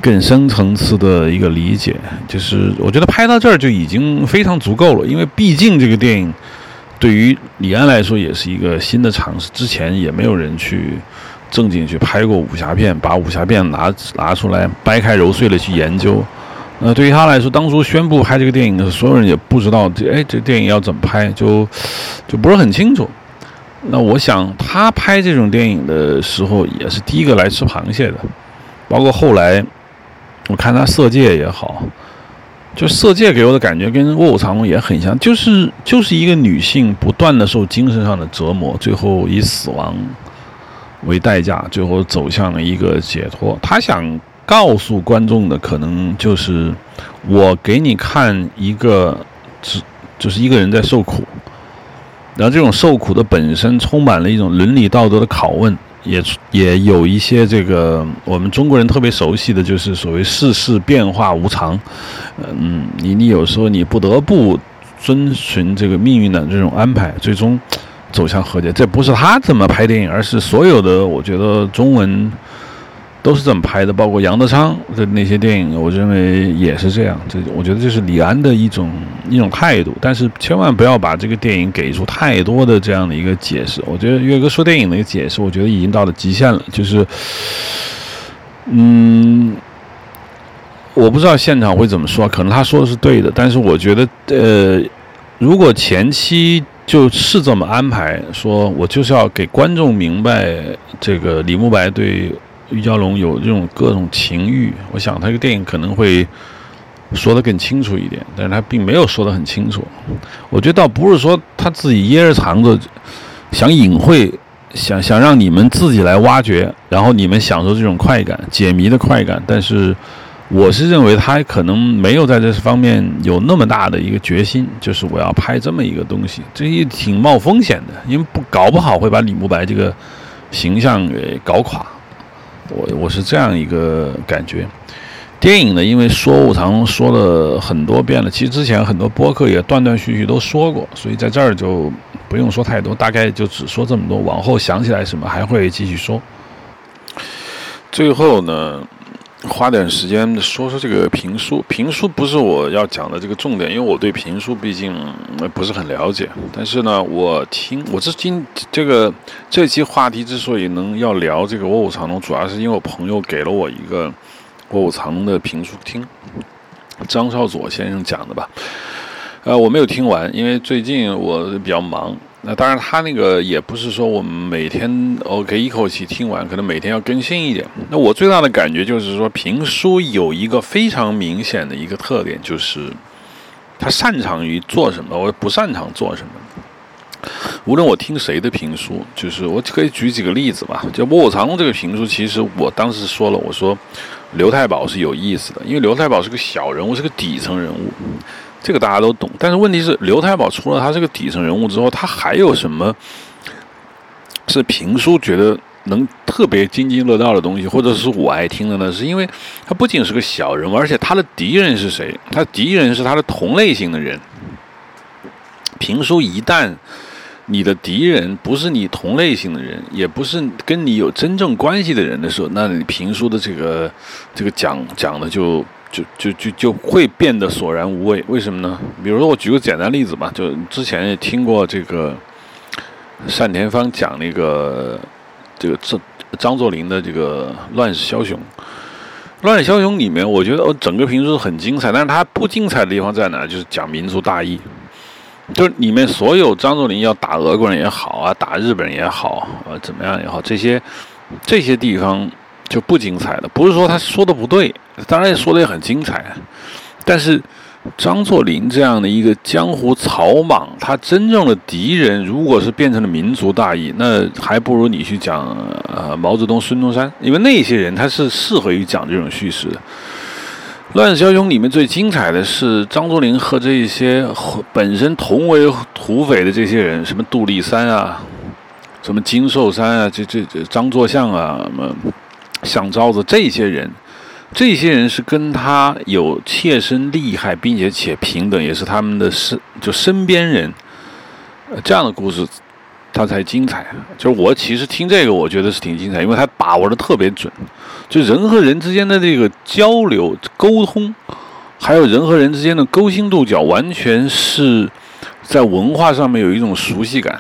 更深层次的一个理解，就是我觉得拍到这儿就已经非常足够了，因为毕竟这个电影对于李安来说也是一个新的尝试，之前也没有人去正经去拍过武侠片，把武侠片拿拿出来掰开揉碎了去研究。那对于他来说，当初宣布拍这个电影的，所有人也不知道这哎这电影要怎么拍，就就不是很清楚。那我想他拍这种电影的时候，也是第一个来吃螃蟹的，包括后来。我看他《色戒》也好，就《色戒》给我的感觉跟《卧虎藏龙》也很像，就是就是一个女性不断的受精神上的折磨，最后以死亡为代价，最后走向了一个解脱。他想告诉观众的，可能就是我给你看一个，只就是一个人在受苦，然后这种受苦的本身充满了一种伦理道德的拷问。也也有一些这个我们中国人特别熟悉的就是所谓世事变化无常，嗯，你你有时候你不得不遵循这个命运的这种安排，最终走向和解。这不是他怎么拍电影，而是所有的我觉得中文。都是这么拍的，包括杨德昌的那些电影，我认为也是这样。这我觉得这是李安的一种一种态度，但是千万不要把这个电影给出太多的这样的一个解释。我觉得岳哥说电影的一个解释，我觉得已经到了极限了。就是，嗯，我不知道现场会怎么说，可能他说的是对的，但是我觉得，呃，如果前期就是这么安排，说我就是要给观众明白这个李慕白对。玉娇龙有这种各种情欲，我想他这个电影可能会说得更清楚一点，但是他并没有说得很清楚。我觉得倒不是说他自己掖着藏着，想隐晦，想想让你们自己来挖掘，然后你们享受这种快感、解谜的快感。但是我是认为他可能没有在这方面有那么大的一个决心，就是我要拍这么一个东西，这也挺冒风险的，因为不搞不好会把李慕白这个形象给搞垮。我我是这样一个感觉，电影呢，因为说无常说了很多遍了，其实之前很多播客也断断续续都说过，所以在这儿就不用说太多，大概就只说这么多，往后想起来什么还会继续说。最后呢。花点时间说说这个评书。评书不是我要讲的这个重点，因为我对评书毕竟不是很了解。但是呢，我听我这今这个这期话题之所以能要聊这个《卧虎藏龙》，主要是因为我朋友给了我一个《卧虎藏龙》的评书听，张少佐先生讲的吧。呃，我没有听完，因为最近我比较忙。那当然，他那个也不是说我们每天 OK 一口气听完，可能每天要更新一点。那我最大的感觉就是说，评书有一个非常明显的一个特点，就是他擅长于做什么，我不擅长做什么。无论我听谁的评书，就是我可以举几个例子吧。就《卧虎藏龙》这个评书，其实我当时说了，我说刘太保是有意思的，因为刘太保是个小人物，是个底层人物。这个大家都懂，但是问题是，刘太保除了他是个底层人物之后，他还有什么是评书觉得能特别津津乐道的东西，或者是我爱听的呢？是因为他不仅是个小人物，而且他的敌人是谁？他敌人是他的同类型的人。评书一旦你的敌人不是你同类型的人，也不是跟你有真正关系的人的时候，那你评书的这个这个讲讲的就就就就就会变得索然无味。为什么呢？比如说我举个简单例子吧，就之前也听过这个单田芳讲那个这个张张作霖的这个《乱世枭雄》。《乱世枭雄》里面，我觉得整个评书很精彩，但是它不精彩的地方在哪？就是讲民族大义。就是里面所有张作霖要打俄国人也好啊，打日本人也好，呃，怎么样也好，这些这些地方就不精彩了。不是说他说的不对，当然说的也很精彩。但是张作霖这样的一个江湖草莽，他真正的敌人如果是变成了民族大义，那还不如你去讲呃毛泽东、孙中山，因为那些人他是适合于讲这种叙事的。《乱世枭雄》里面最精彩的是张作霖和这些本身同为土匪的这些人，什么杜立三啊，什么金寿山啊，这这这张作相啊，什么想招子这些人，这些人是跟他有切身利害，并且且平等，也是他们的身就身边人，这样的故事。他才精彩，就是我其实听这个，我觉得是挺精彩，因为他把握的特别准，就人和人之间的这个交流沟通，还有人和人之间的勾心斗角，完全是在文化上面有一种熟悉感。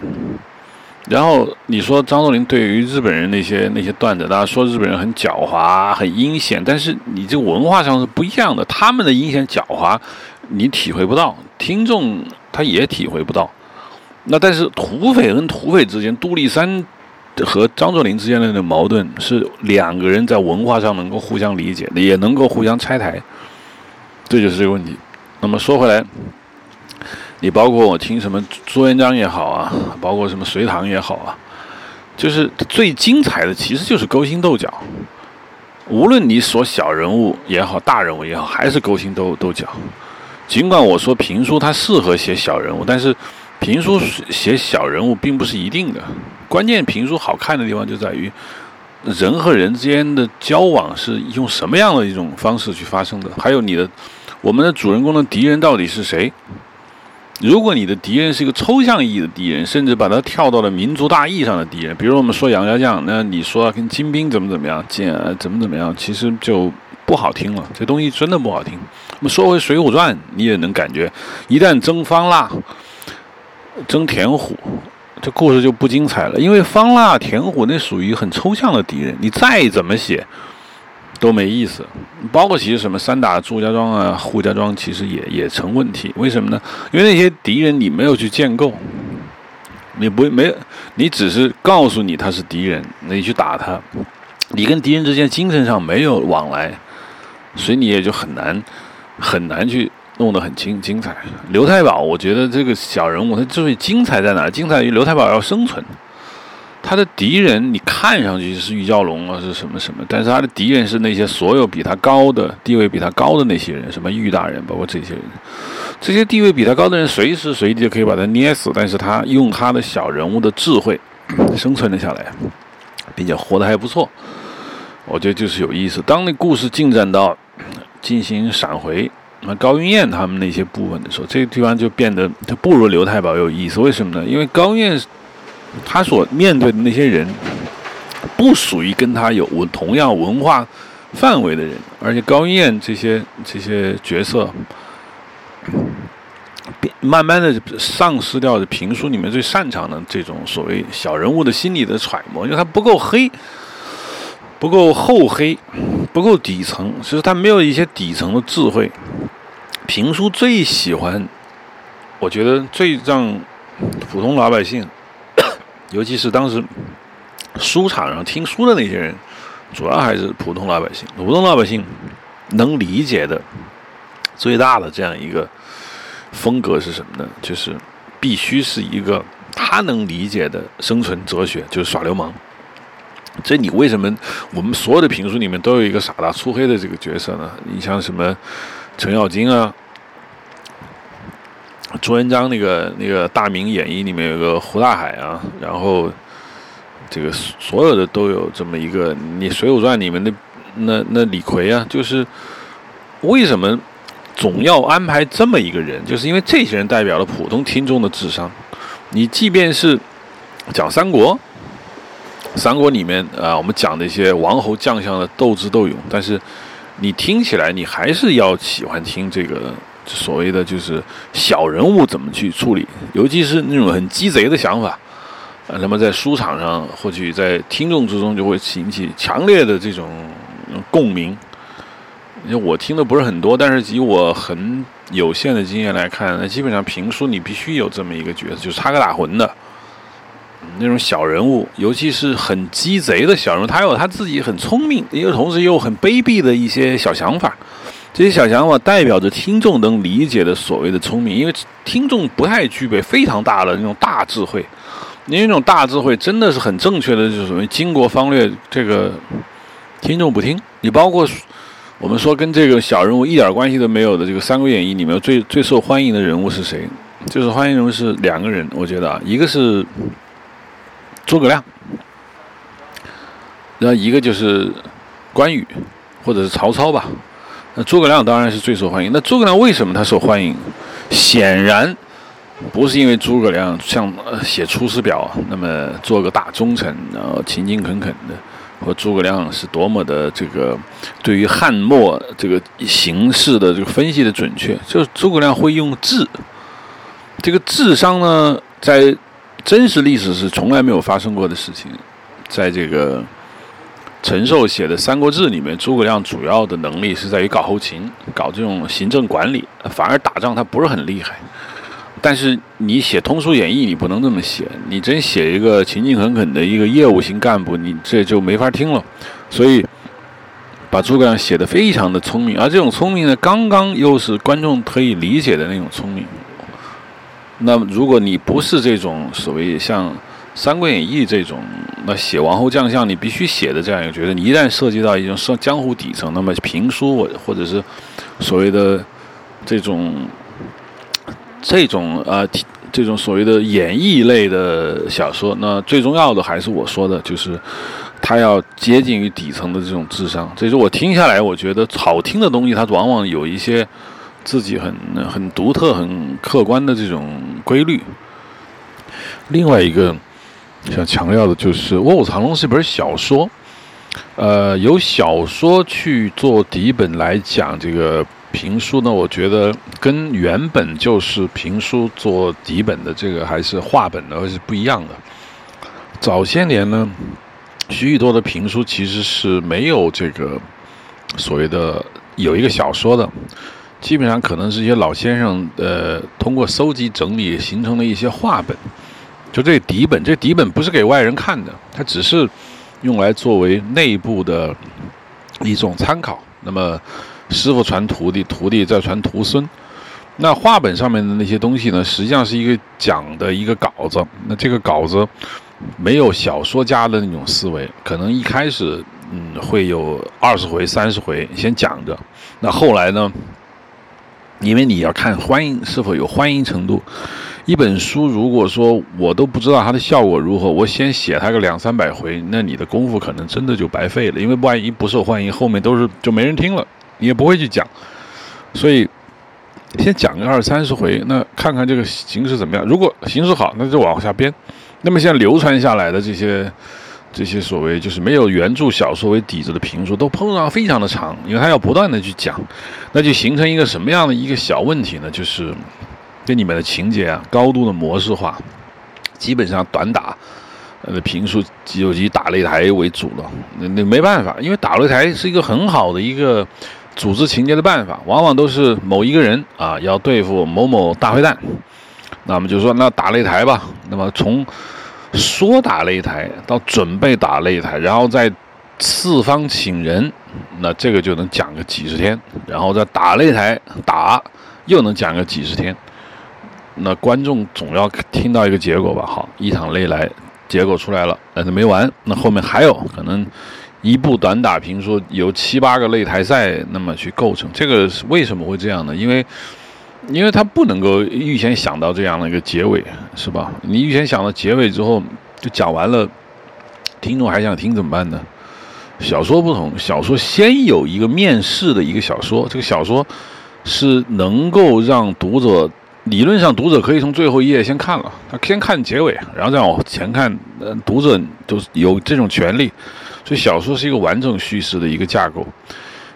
然后你说张作霖对于日本人那些那些段子，大家说日本人很狡猾、很阴险，但是你这个文化上是不一样的，他们的阴险狡猾你体会不到，听众他也体会不到。那但是土匪跟土匪之间，杜立三和张作霖之间的那个矛盾是两个人在文化上能够互相理解，也能够互相拆台，这就是这个问题。那么说回来，你包括我听什么朱元璋也好啊，包括什么隋唐也好啊，就是最精彩的其实就是勾心斗角。无论你说小人物也好，大人物也好，还是勾心斗斗角。尽管我说评书它适合写小人物，但是。评书写小人物并不是一定的，关键评书好看的地方就在于人和人之间的交往是用什么样的一种方式去发生的，还有你的我们的主人公的敌人到底是谁？如果你的敌人是一个抽象意义的敌人，甚至把它跳到了民族大义上的敌人，比如我们说杨家将，那你说跟金兵怎么怎么样，剑怎么怎么样，其实就不好听了，这东西真的不好听。那么说回《水浒传》，你也能感觉，一旦征方腊。争田虎，这故事就不精彩了，因为方腊、田虎那属于很抽象的敌人，你再怎么写都没意思。包括其实什么三打祝家庄啊、扈家庄，其实也也成问题。为什么呢？因为那些敌人你没有去建构，你不没，你只是告诉你他是敌人，你去打他，你跟敌人之间精神上没有往来，所以你也就很难很难去。弄得很精精彩。刘太保，我觉得这个小人物他之所以精彩在哪？精彩于刘太保要生存。他的敌人你看上去是玉娇龙啊，是什么什么，但是他的敌人是那些所有比他高的地位比他高的那些人，什么玉大人，包括这些人。这些地位比他高的人随时随地就可以把他捏死，但是他用他的小人物的智慧 生存了下来，并且活得还不错。我觉得就是有意思。当那故事进展到进行闪回。那高云燕他们那些部分的时候，这个地方就变得就不如刘太保有意思。为什么呢？因为高云燕他所面对的那些人，不属于跟他有同样文化范围的人，而且高云燕这些这些角色，慢慢的丧失掉的评书里面最擅长的这种所谓小人物的心理的揣摩，因为他不够黑。不够厚黑，不够底层，其实他没有一些底层的智慧。评书最喜欢，我觉得最让普通老百姓，尤其是当时书场上听书的那些人，主要还是普通老百姓。普通老百姓能理解的最大的这样一个风格是什么呢？就是必须是一个他能理解的生存哲学，就是耍流氓。这你为什么我们所有的评书里面都有一个傻大粗黑的这个角色呢？你像什么程咬金啊，朱元璋那个那个大明演义里面有个胡大海啊，然后这个所有的都有这么一个，你《水浒传》里面的那那李逵啊，就是为什么总要安排这么一个人？就是因为这些人代表了普通听众的智商。你即便是讲三国，三国里面啊，我们讲的一些王侯将相的斗智斗勇，但是你听起来，你还是要喜欢听这个所谓的就是小人物怎么去处理，尤其是那种很鸡贼的想法。啊，那么在书场上，或许在听众之中就会引起强烈的这种共鸣。因为我听的不是很多，但是以我很有限的经验来看，那基本上评书你必须有这么一个角色，就是插科打诨的那种小人物，尤其是很鸡贼的小人物，他有他自己很聪明，又同时又很卑鄙的一些小想法。这些小想法代表着听众能理解的所谓的聪明，因为听众不太具备非常大的那种大智慧。因为那种大智慧真的是很正确的，就是什么经国方略。这个听众不听，你包括我们说跟这个小人物一点关系都没有的这个《三国演义》里面最最受欢迎的人物是谁？就是欢迎人物是两个人，我觉得啊，一个是诸葛亮，然后一个就是关羽或者是曹操吧。那诸葛亮当然是最受欢迎。那诸葛亮为什么他受欢迎？显然。不是因为诸葛亮像呃写《出师表》，那么做个大忠臣，然后勤勤恳恳的，或诸葛亮是多么的这个对于汉末这个形势的这个分析的准确，就是诸葛亮会用智。这个智商呢，在真实历史是从来没有发生过的事情。在这个陈寿写的《三国志》里面，诸葛亮主要的能力是在于搞后勤，搞这种行政管理，反而打仗他不是很厉害。但是你写通俗演义，你不能这么写。你真写一个勤勤恳恳的一个业务型干部，你这就没法听了。所以把诸葛亮写的非常的聪明，而这种聪明呢，刚刚又是观众可以理解的那种聪明。那如果你不是这种所谓像《三国演义》这种，那写王侯将相你必须写的这样一个角色，你一旦涉及到一种上江湖底层，那么评书或者是所谓的这种。这种呃，这种所谓的演绎类的小说，那最重要的还是我说的，就是它要接近于底层的这种智商。所以说我听下来，我觉得好听的东西，它往往有一些自己很很独特、很客观的这种规律。另外一个想强调的就是《卧虎藏龙》是一本小说，呃，由小说去做底本来讲这个。评书呢，我觉得跟原本就是评书做底本的这个还是话本的，是不一样的。早些年呢，许许多的评书其实是没有这个所谓的有一个小说的，基本上可能是一些老先生呃通过搜集整理形成的一些话本。就这底本，这底本不是给外人看的，它只是用来作为内部的一种参考。那么。师傅传徒弟，徒弟再传徒孙。那画本上面的那些东西呢，实际上是一个讲的一个稿子。那这个稿子没有小说家的那种思维，可能一开始嗯会有二十回、三十回先讲着。那后来呢，因为你要看欢迎是否有欢迎程度。一本书如果说我都不知道它的效果如何，我先写它个两三百回，那你的功夫可能真的就白费了。因为万一不受欢迎，后面都是就没人听了。你也不会去讲，所以先讲个二三十回，那看看这个形势怎么样。如果形势好，那就往下编。那么现在流传下来的这些这些所谓就是没有原著小说为底子的评书，都碰上非常的长，因为它要不断的去讲，那就形成一个什么样的一个小问题呢？就是这里面的情节啊，高度的模式化，基本上短打。呃，评书就以打擂台为主了，那那没办法，因为打擂台是一个很好的一个。组织情节的办法，往往都是某一个人啊要对付某某大坏蛋，那么就说那打擂台吧。那么从说打擂台到准备打擂台，然后再四方请人，那这个就能讲个几十天。然后再打擂台打，又能讲个几十天。那观众总要听到一个结果吧？好，一场擂来结果出来了，但是没完，那后面还有可能。一部短打评说由七八个擂台赛那么去构成，这个为什么会这样呢？因为，因为他不能够预先想到这样的一个结尾，是吧？你预先想到结尾之后，就讲完了，听众还想听怎么办呢？小说不同，小说先有一个面试的一个小说，这个小说是能够让读者理论上读者可以从最后一页先看了，他先看结尾，然后再往前看。呃，读者都有这种权利，所以小说是一个完整叙事的一个架构。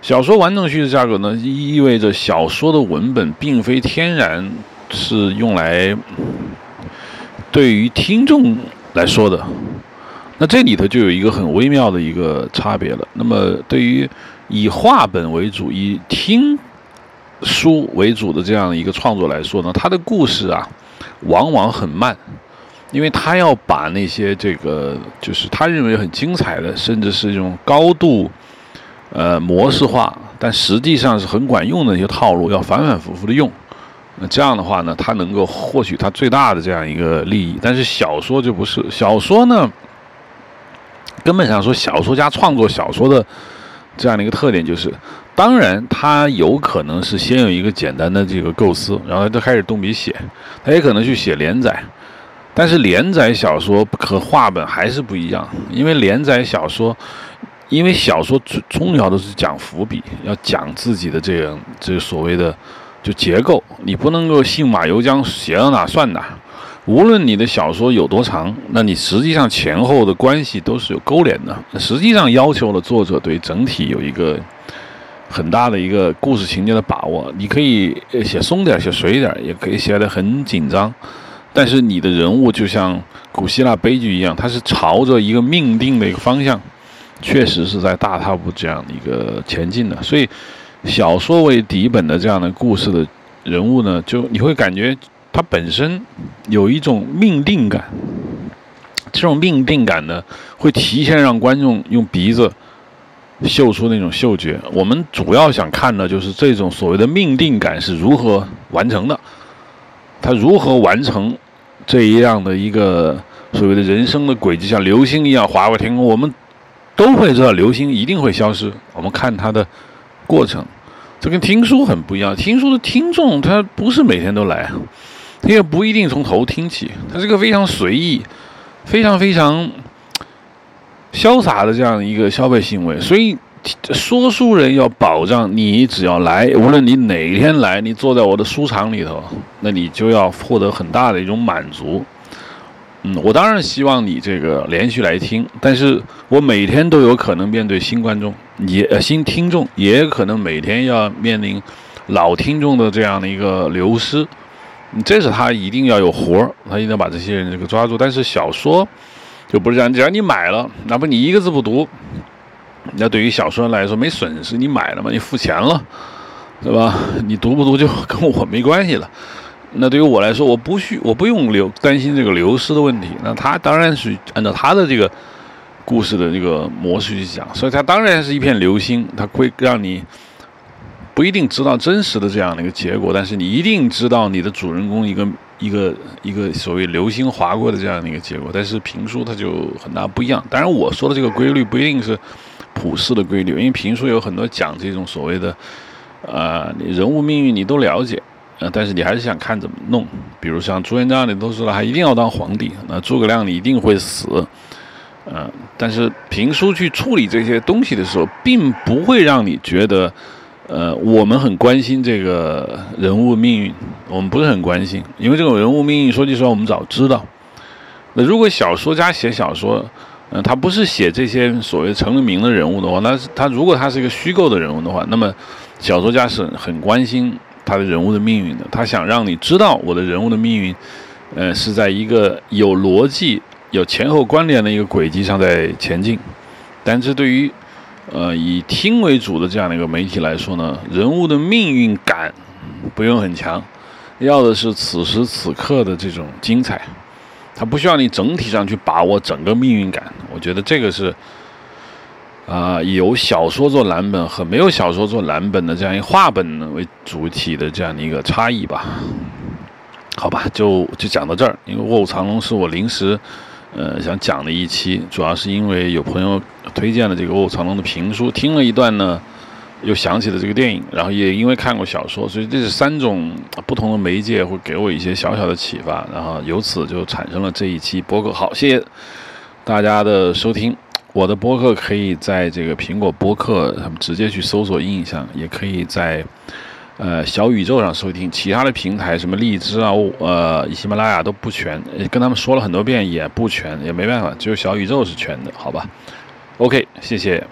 小说完整叙事架构呢，意味着小说的文本并非天然是用来对于听众来说的。那这里头就有一个很微妙的一个差别了。那么，对于以画本为主、以听书为主的这样一个创作来说呢，它的故事啊，往往很慢，因为他要把那些这个就是他认为很精彩的，甚至是一种高度呃模式化，但实际上是很管用的一些套路，要反反复复的用。那这样的话呢，他能够获取他最大的这样一个利益。但是小说就不是，小说呢。根本上说，小说家创作小说的这样的一个特点就是，当然他有可能是先有一个简单的这个构思，然后他开始动笔写，他也可能去写连载，但是连载小说和画本还是不一样，因为连载小说，因为小说最重要的是讲伏笔，要讲自己的这样这个所谓的就结构，你不能够信马由缰，写到哪算哪。无论你的小说有多长，那你实际上前后的关系都是有勾连的。实际上要求了作者对整体有一个很大的一个故事情节的把握。你可以写松点，写水一点，也可以写得很紧张。但是你的人物就像古希腊悲剧一样，它是朝着一个命定的一个方向，确实是在大踏步这样的一个前进的。所以，小说为底本的这样的故事的人物呢，就你会感觉。它本身有一种命定感，这种命定感呢，会提前让观众用鼻子嗅出那种嗅觉。我们主要想看的就是这种所谓的命定感是如何完成的，它如何完成这一样的一个所谓的人生的轨迹，像流星一样划过天空。我们都会知道流星一定会消失，我们看它的过程，这跟听书很不一样。听书的听众他不是每天都来。他也不一定从头听起，它是个非常随意、非常非常潇洒的这样一个消费行为。所以，说书人要保障你只要来，无论你哪天来，你坐在我的书场里头，那你就要获得很大的一种满足。嗯，我当然希望你这个连续来听，但是我每天都有可能面对新观众，也呃新听众，也可能每天要面临老听众的这样的一个流失。你这是他一定要有活儿，他一定要把这些人这个抓住。但是小说就不是这样，只要你买了，哪怕你一个字不读，那对于小说来说没损失，你买了嘛，你付钱了，对吧？你读不读就跟我没关系了。那对于我来说，我不需我不用流担心这个流失的问题。那他当然是按照他的这个故事的这个模式去讲，所以他当然是一片流星，他会让你。不一定知道真实的这样的一个结果，但是你一定知道你的主人公一个一个一个所谓流星划过的这样的一个结果。但是评书它就很大不一样。当然我说的这个规律不一定是普世的规律，因为评书有很多讲这种所谓的呃人物命运你都了解，呃，但是你还是想看怎么弄。比如像朱元璋，你都知道他一定要当皇帝，那诸葛亮你一定会死，呃，但是评书去处理这些东西的时候，并不会让你觉得。呃，我们很关心这个人物命运，我们不是很关心，因为这种人物命运，说句实话，我们早知道。那如果小说家写小说，嗯，他不是写这些所谓成了名的人物的话，那他如果他是一个虚构的人物的话，那么小说家是很关心他的人物的命运的，他想让你知道我的人物的命运，呃，是在一个有逻辑、有前后关联的一个轨迹上在前进，但是对于。呃，以听为主的这样的一个媒体来说呢，人物的命运感不用很强，要的是此时此刻的这种精彩，它不需要你整体上去把握整个命运感。我觉得这个是啊，有小说做蓝本和没有小说做蓝本的这样一画本为主体的这样的一个差异吧。好吧，就就讲到这儿，因为《卧虎藏龙》是我临时。呃，想讲的一期，主要是因为有朋友推荐了这个《卧虎藏龙》的评书，听了一段呢，又想起了这个电影，然后也因为看过小说，所以这是三种不同的媒介会给我一些小小的启发，然后由此就产生了这一期播客。好，谢谢大家的收听。我的播客可以在这个苹果播客他们直接去搜索印象，也可以在呃小宇宙上收听。其他的平台什么荔枝啊、呃喜马拉雅都不全，跟他们说了很多遍也不全，也没办法，只有小宇宙是全的，好吧？OK，谢谢。